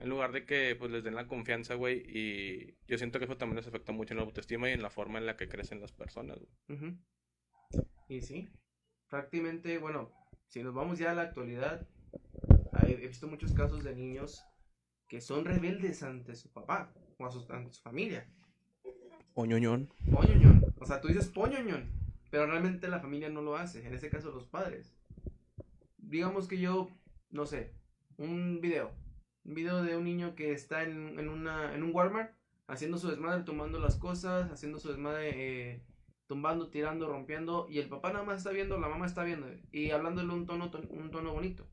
En lugar de que, pues, les den la confianza, güey, y yo siento que eso también les afecta mucho en la autoestima y en la forma en la que crecen las personas, güey. Y sí, prácticamente, bueno, si nos vamos ya a la actualidad, he visto muchos casos de niños que son rebeldes ante su papá o a su, ante su familia. Oñoñón. Poñoñón. O sea, tú dices poñoñón, pero realmente la familia no lo hace, en este caso los padres. Digamos que yo, no sé, un video, un video de un niño que está en, en, una, en un Walmart haciendo su desmadre, tomando las cosas, haciendo su desmadre, eh, tumbando, tirando, rompiendo, y el papá nada más está viendo, la mamá está viendo, y hablándole un tono, ton- un tono bonito.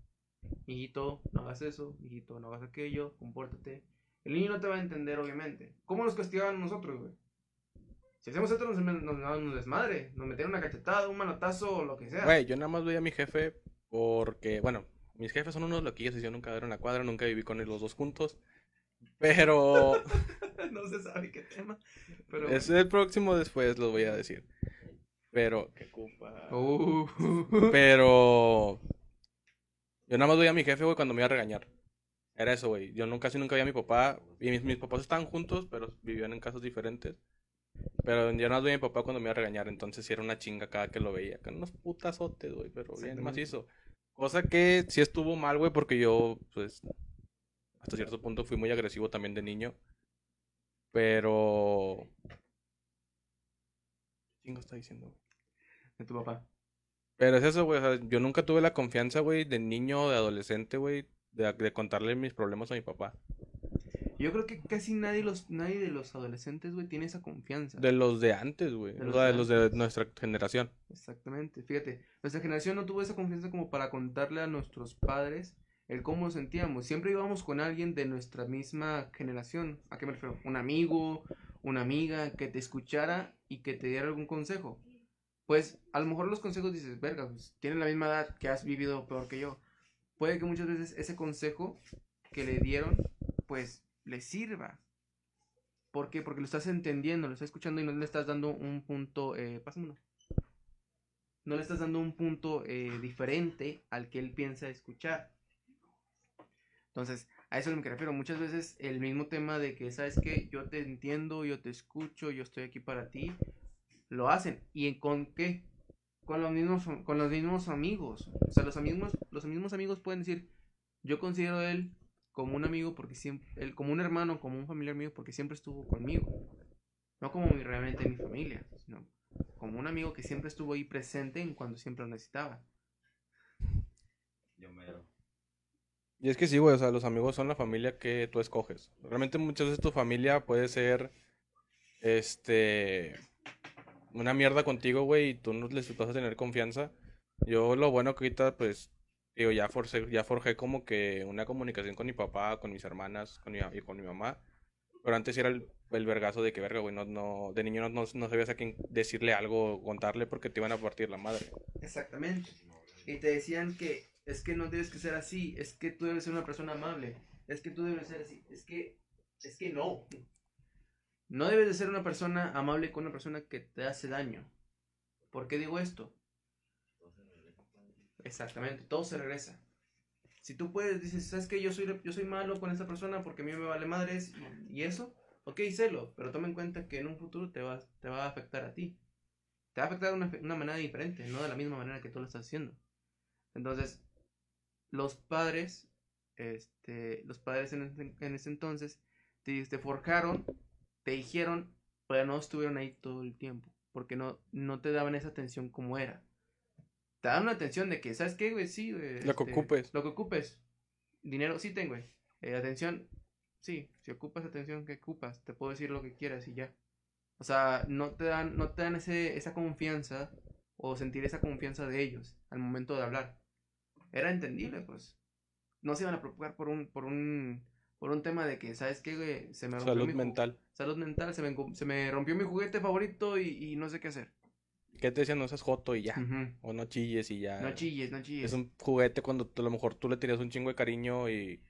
Hijito, no hagas eso, hijito, no hagas aquello, compórtate. El niño no te va a entender, obviamente. ¿Cómo nos castigaban nosotros, güey? Si hacemos esto, nos, nos un desmadre. Nos metían una cachetada, un manotazo o lo que sea. Güey, yo nada más veía a mi jefe porque, bueno, mis jefes son unos loquillos y yo nunca en la cuadra, nunca viví con los dos juntos. Pero no se sabe qué tema. Pero. es el próximo después, lo voy a decir. Pero, qué culpa. Uh. Pero yo nada más veía a mi jefe, güey, cuando me iba a regañar. Era eso, güey. Yo nunca, casi nunca veía a mi papá. Y mis, mis papás estaban juntos, pero vivían en casas diferentes. Pero yo nada más veía a mi papá cuando me iba a regañar. Entonces sí era una chinga cada que lo veía. Con unos putazotes, güey, pero bien macizo. Cosa que sí estuvo mal, güey, porque yo, pues, hasta cierto punto fui muy agresivo también de niño. Pero... ¿Qué chingo está diciendo, güey? De tu papá. Pero es eso, güey. O sea, yo nunca tuve la confianza, güey, de niño o de adolescente, güey, de, de contarle mis problemas a mi papá. Yo creo que casi nadie, los, nadie de los adolescentes, güey, tiene esa confianza. De los de antes, güey. De O los sea, de de los de nuestra generación. Exactamente. Fíjate, nuestra generación no tuvo esa confianza como para contarle a nuestros padres el cómo nos sentíamos. Siempre íbamos con alguien de nuestra misma generación. ¿A qué me refiero? Un amigo, una amiga que te escuchara y que te diera algún consejo. Pues a lo mejor los consejos dices, verga, pues tienen la misma edad que has vivido peor que yo. Puede que muchas veces ese consejo que le dieron, pues le sirva. ¿Por qué? Porque lo estás entendiendo, lo estás escuchando y no le estás dando un punto, eh, pásamelo. No le estás dando un punto eh, diferente al que él piensa escuchar. Entonces, a eso es lo que me refiero. Muchas veces el mismo tema de que, ¿sabes qué? Yo te entiendo, yo te escucho, yo estoy aquí para ti, lo hacen. ¿Y con qué? Con los mismos, con los mismos amigos. O sea, los mismos, los mismos amigos pueden decir, yo considero él como un amigo porque siempre, él, como un hermano, como un familiar mío porque siempre estuvo conmigo. No como mi- realmente mi familia, sino como un amigo que siempre estuvo ahí presente en cuando siempre lo necesitaba. Yo mero. Y es que sí, güey, o sea, los amigos son la familia que tú escoges. Realmente muchas veces tu familia puede ser, este, una mierda contigo, güey, y tú no les vas a tener confianza. Yo lo bueno que ahorita, pues, digo, ya forcé, ya forjé como que una comunicación con mi papá, con mis hermanas, con mi, y con mi mamá. Pero antes era el, vergazo de que, verga, güey, no, no, de niño no, no, no sabías a quién decirle algo contarle porque te iban a partir la madre. Exactamente. Y te decían que es que no debes que ser así, es que tú debes ser una persona amable, es que tú debes ser así, es que es que no. No debes de ser una persona amable con una persona que te hace daño. ¿Por qué digo esto? Exactamente, todo se regresa. Si tú puedes, dices, ¿sabes qué? Yo soy, yo soy malo con esa persona porque a mí me vale madres y eso, ok, celo, pero toma en cuenta que en un futuro te va, te va a afectar a ti. Te va a afectar de una, una manera diferente, no de la misma manera que tú lo estás haciendo. Entonces, los padres, este, los padres en ese, en ese entonces, te, te forjaron, te dijeron, pero no estuvieron ahí todo el tiempo, porque no, no te daban esa atención como era. Te daban una atención de que, ¿sabes qué, güey? Sí, güey. Lo que este, ocupes. Lo que ocupes. Dinero, sí tengo, güey. Eh, atención, sí. Si ocupas atención, ¿qué ocupas? Te puedo decir lo que quieras y ya. O sea, no te dan, no te dan ese, esa confianza o sentir esa confianza de ellos al momento de hablar. Era entendible, pues. No se iban a preocupar por un, por un, por un tema de que, ¿sabes qué, güey? Se me rompió Salud mi mental. Salud mental, se me, se me rompió mi juguete favorito y, y no sé qué hacer. ¿Qué te decían? No seas joto y ya. O no chilles y ya. No chilles, no chilles. Es un juguete cuando a lo mejor tú le tenías un chingo de cariño y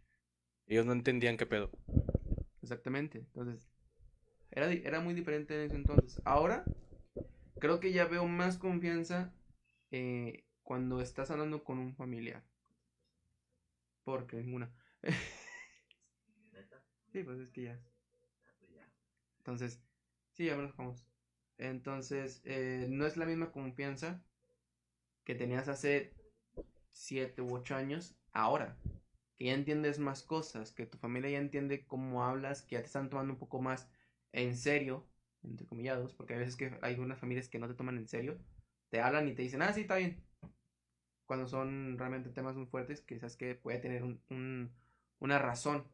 ellos no entendían qué pedo. Exactamente. Entonces, era, era muy diferente en ese entonces. Ahora, creo que ya veo más confianza eh, cuando estás hablando con un familiar. Porque ninguna. ¿Neta? Sí, pues es que ya. Entonces, sí, ya me nos vamos. Entonces, eh, no es la misma confianza que tenías hace siete u ocho años ahora. Que ya entiendes más cosas, que tu familia ya entiende cómo hablas, que ya te están tomando un poco más en serio, entre comillados, porque hay veces que hay unas familias que no te toman en serio, te hablan y te dicen, ah, sí, está bien. Cuando son realmente temas muy fuertes, que sabes que puede tener un, un- una razón.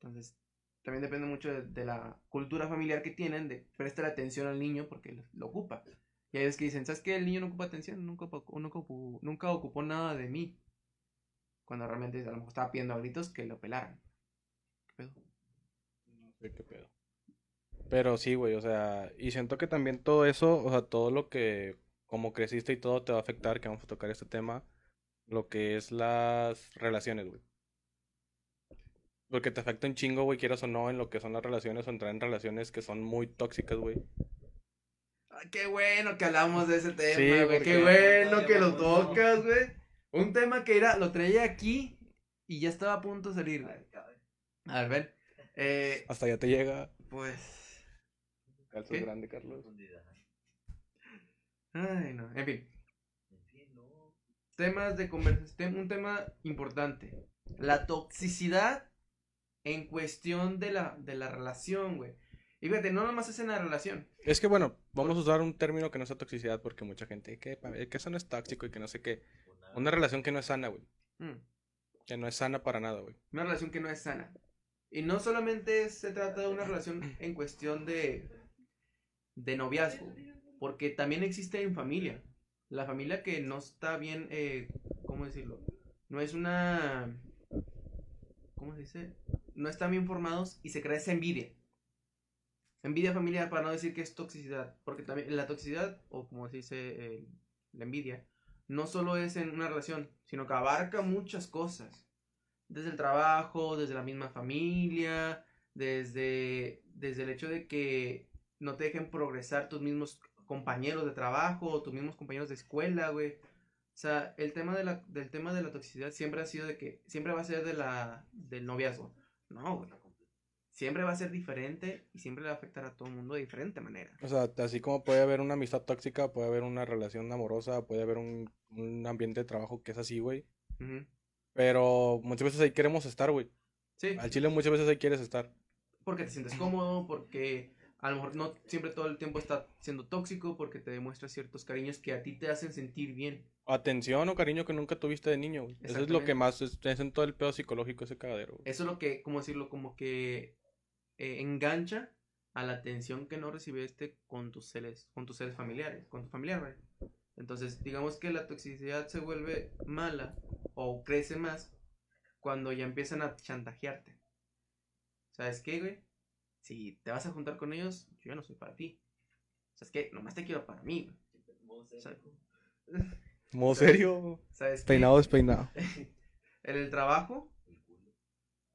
Entonces, también depende mucho de, de la cultura familiar que tienen, de prestar atención al niño porque lo, ocupa. Y hay veces que dicen, ¿sabes qué? El niño no ocupa atención, nunca, nunca, nunca ocupó nada de mí. Cuando realmente a lo mejor estaba pidiendo a gritos que lo pelaran. ¿Qué pedo? No sé qué pedo. Pero sí, güey, o sea, y siento que también todo eso, o sea, todo lo que, como creciste y todo te va a afectar, que vamos a tocar este tema, lo que es las relaciones, güey. Porque te afecta un chingo, güey, quieras o no, en lo que son las relaciones o entrar en relaciones que son muy tóxicas, güey. Ay, qué bueno que hablamos de ese tema, Sí, güey. Qué bueno que lo tocas, güey. Un tema que era, lo traía aquí y ya estaba a punto de salir. A ver, ven. Eh, Hasta ya te llega. pues. ¿Qué? grande, Carlos. Ay, no. En fin. En fin, no. temas de conversación, un tema importante. La toxicidad en cuestión de la, de la relación, güey. Y fíjate, no nomás es en la relación. Es que bueno, vamos a usar un término que no sea toxicidad porque mucha gente que, que eso no es tóxico y que no sé qué. Una- Una relación que no es sana, güey. Mm, Que no es sana para nada, güey. Una relación que no es sana. Y no solamente se trata de una relación en cuestión de, de noviazgo, porque también existe en familia. La familia que no está bien, eh, ¿cómo decirlo? No es una... ¿Cómo se dice? No están bien formados y se crea esa envidia. Envidia familiar para no decir que es toxicidad, porque también la toxicidad, o como se dice eh, la envidia, no solo es en una relación, sino que abarca muchas cosas. Desde el trabajo, desde la misma familia, desde, desde el hecho de que no te dejen progresar tus mismos compañeros de trabajo, tus mismos compañeros de escuela, güey. O sea, el tema de la, del tema de la toxicidad siempre ha sido de que siempre va a ser de la, del noviazgo. No, güey. Siempre va a ser diferente y siempre le va a afectar a todo el mundo de diferente manera. O sea, así como puede haber una amistad tóxica, puede haber una relación amorosa, puede haber un, un ambiente de trabajo que es así, güey. Pero muchas veces ahí queremos estar, güey. Sí. Al chile muchas veces ahí quieres estar. porque te sientes cómodo, porque a lo mejor no siempre todo el tiempo está siendo tóxico, porque te demuestra ciertos cariños que a ti te hacen sentir bien. Atención o cariño que nunca tuviste de niño, güey. Eso es lo que más es, es en todo el pedo psicológico ese cagadero, güey. Eso es lo que, ¿cómo decirlo? Como que eh, engancha a la atención que no recibiste con tus seres, con tus seres familiares, con tu familiar, güey. Entonces, digamos que la toxicidad se vuelve mala o crece más cuando ya empiezan a chantajearte. ¿Sabes qué, güey? Si te vas a juntar con ellos, yo ya no soy para ti. ¿Sabes qué? Nomás te quiero para mí, güey. Modo serio. ¿Sabes? Peinado despeinado. En el trabajo.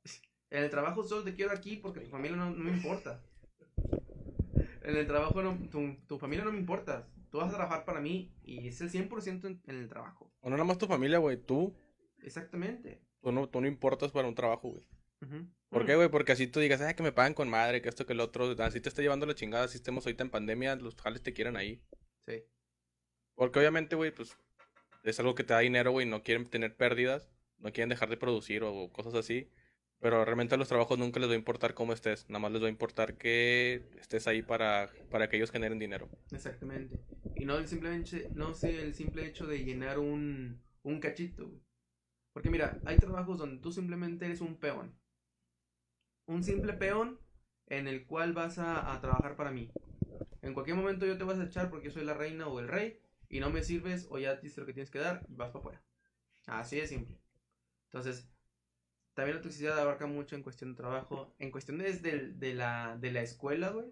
En el trabajo solo te quiero aquí porque tu familia no, no me importa. En el trabajo no, tu, tu familia no me importa. Tú vas a trabajar para mí y es el 100% en, en el trabajo. O no nada más tu familia, güey. Tú, Exactamente. tú no, tú no importas para un trabajo, güey. Ujú. ¿Por qué, güey? Porque así tú digas, ah, que me pagan con madre, que esto, que el otro. Así te está llevando la chingada, así estemos ahorita en pandemia, los jales te quieran ahí. Sí. Porque obviamente, güey, pues es algo que te da dinero, güey, no quieren tener pérdidas, no quieren dejar de producir o cosas así. Pero realmente a los trabajos nunca les va a importar cómo estés, nada más les va a importar que estés ahí para, para que ellos generen dinero. Exactamente. Y no el simplemente, no sé, el simple hecho de llenar un, un cachito, güey. Porque mira, hay trabajos donde tú simplemente eres un peón. Un simple peón en el cual vas a, trabajar para mí. En cualquier momento yo te vas a echar porque soy la reina o el rey y no me sirves o ya diste lo que tienes que dar, vas para afuera. Así de simple. Entonces, también la toxicidad abarca mucho en cuestión de trabajo, en cuestiones del- de, la, de la escuela, güey.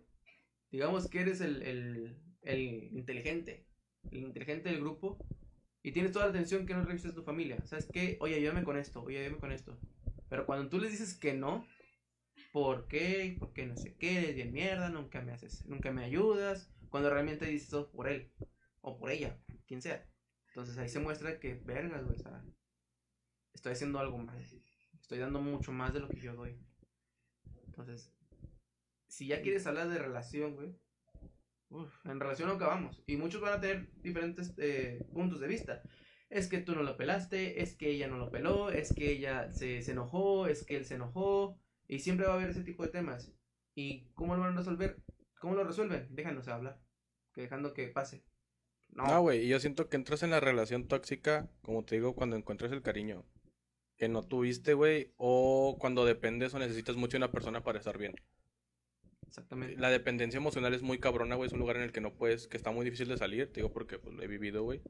Digamos que eres el, el, el inteligente, el inteligente del grupo, y tienes toda la atención que no revisas tu familia. ¿Sabes qué? Oye, ayúdame con esto, oye, ayúdame con esto. Pero cuando tú les dices que no, ¿por qué? ¿Por qué no sé qué? Eres bien mierda, nunca me haces, nunca me ayudas. Cuando realmente dices todo por él, o por ella, quien sea. Entonces ahí se muestra que, vergas, güey, o sea, estoy haciendo algo mal. Estoy dando mucho más de lo que yo doy. Entonces, si ya quieres hablar de relación, güey, en relación acabamos. Y muchos van a tener diferentes eh, puntos de vista. Es que tú no lo pelaste, es que ella no lo peló, es que ella se, se enojó, es que él se enojó. Y siempre va a haber ese tipo de temas. ¿Y cómo lo van a resolver? ¿Cómo lo resuelven? Dejándose hablar. Que dejando que pase. No, No, güey, y yo siento que entras en la relación tóxica, como te digo, cuando encuentras el cariño que no tuviste, güey, o cuando dependes o necesitas mucho de una persona para estar bien. exactamente. La dependencia emocional es muy cabrona, güey, es un lugar en el que no puedes, que está muy difícil de salir, te digo porque pues, lo he vivido, güey.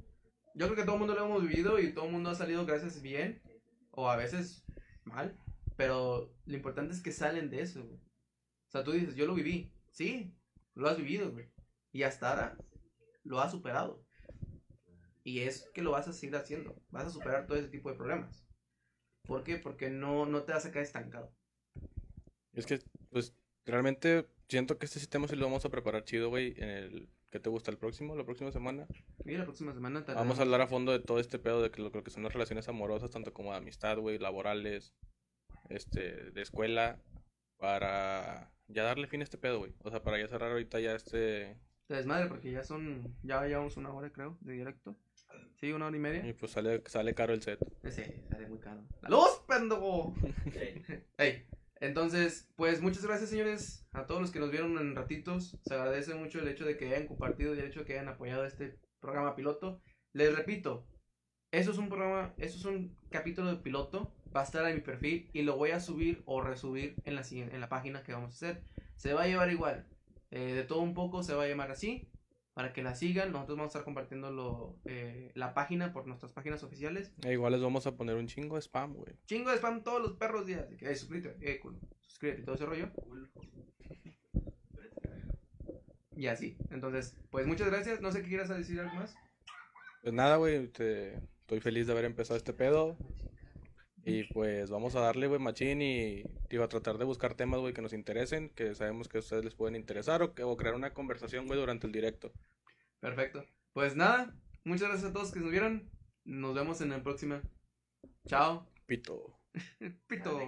Yo creo que todo el mundo lo hemos vivido y todo el mundo ha salido gracias bien o a veces mal, pero lo importante es que salen de eso, güey. O sea, tú dices, yo lo viví, sí, lo has vivido, güey. Y hasta ahora lo has superado. Y es que lo vas a seguir haciendo, vas a superar todo ese tipo de problemas. ¿Por qué? Porque no, no te vas a quedar estancado. Es que, pues, realmente siento que este sistema sí lo vamos a preparar chido, güey, en el... ¿Qué te gusta el próximo? ¿La próxima semana? Y la próxima semana Vamos a hablar a fondo de todo este pedo de que lo, lo que son las relaciones amorosas, tanto como de amistad, güey, laborales, este, de escuela, para ya darle fin a este pedo, güey. O sea, para ya cerrar ahorita ya este... de desmadre porque ya son, ya llevamos una hora creo de directo. Sí, una hora y media. Y pues sale, sale caro el set. Ese sale muy caro. ¡La luz, pendejo! Ey, entonces, pues muchas gracias, señores, a todos los que nos vieron en ratitos. Se agradece mucho el hecho de que hayan compartido y el hecho de que hayan apoyado este programa piloto. Les repito, eso es un programa, eso es un capítulo de piloto. Va a estar en mi perfil y lo voy a subir o resubir en la, siguiente- en la página que vamos a hacer. Se va a llevar igual. eh, de todo un poco se va a llamar así. Para que la sigan, nosotros vamos a estar compartiendo lo, eh, la página por nuestras páginas oficiales. E igual les vamos a poner un chingo de spam, güey. Chingo de spam todos los perros días. "Ey, suscríbete, eh, culo, suscríbete todo ese rollo. Y así. Entonces, pues muchas gracias. No sé qué quieras decir algo más. Pues nada, güey, te- estoy feliz de haber empezado este pedo. Y pues vamos a darle, güey, machín y digo, a tratar de buscar temas, güey, que nos interesen, que sabemos que a ustedes les pueden interesar o, que, o crear una conversación, güey, durante el directo. Perfecto. Pues nada. Muchas gracias a todos que nos vieron. Nos vemos en la próxima. Chao. Pito. Pito.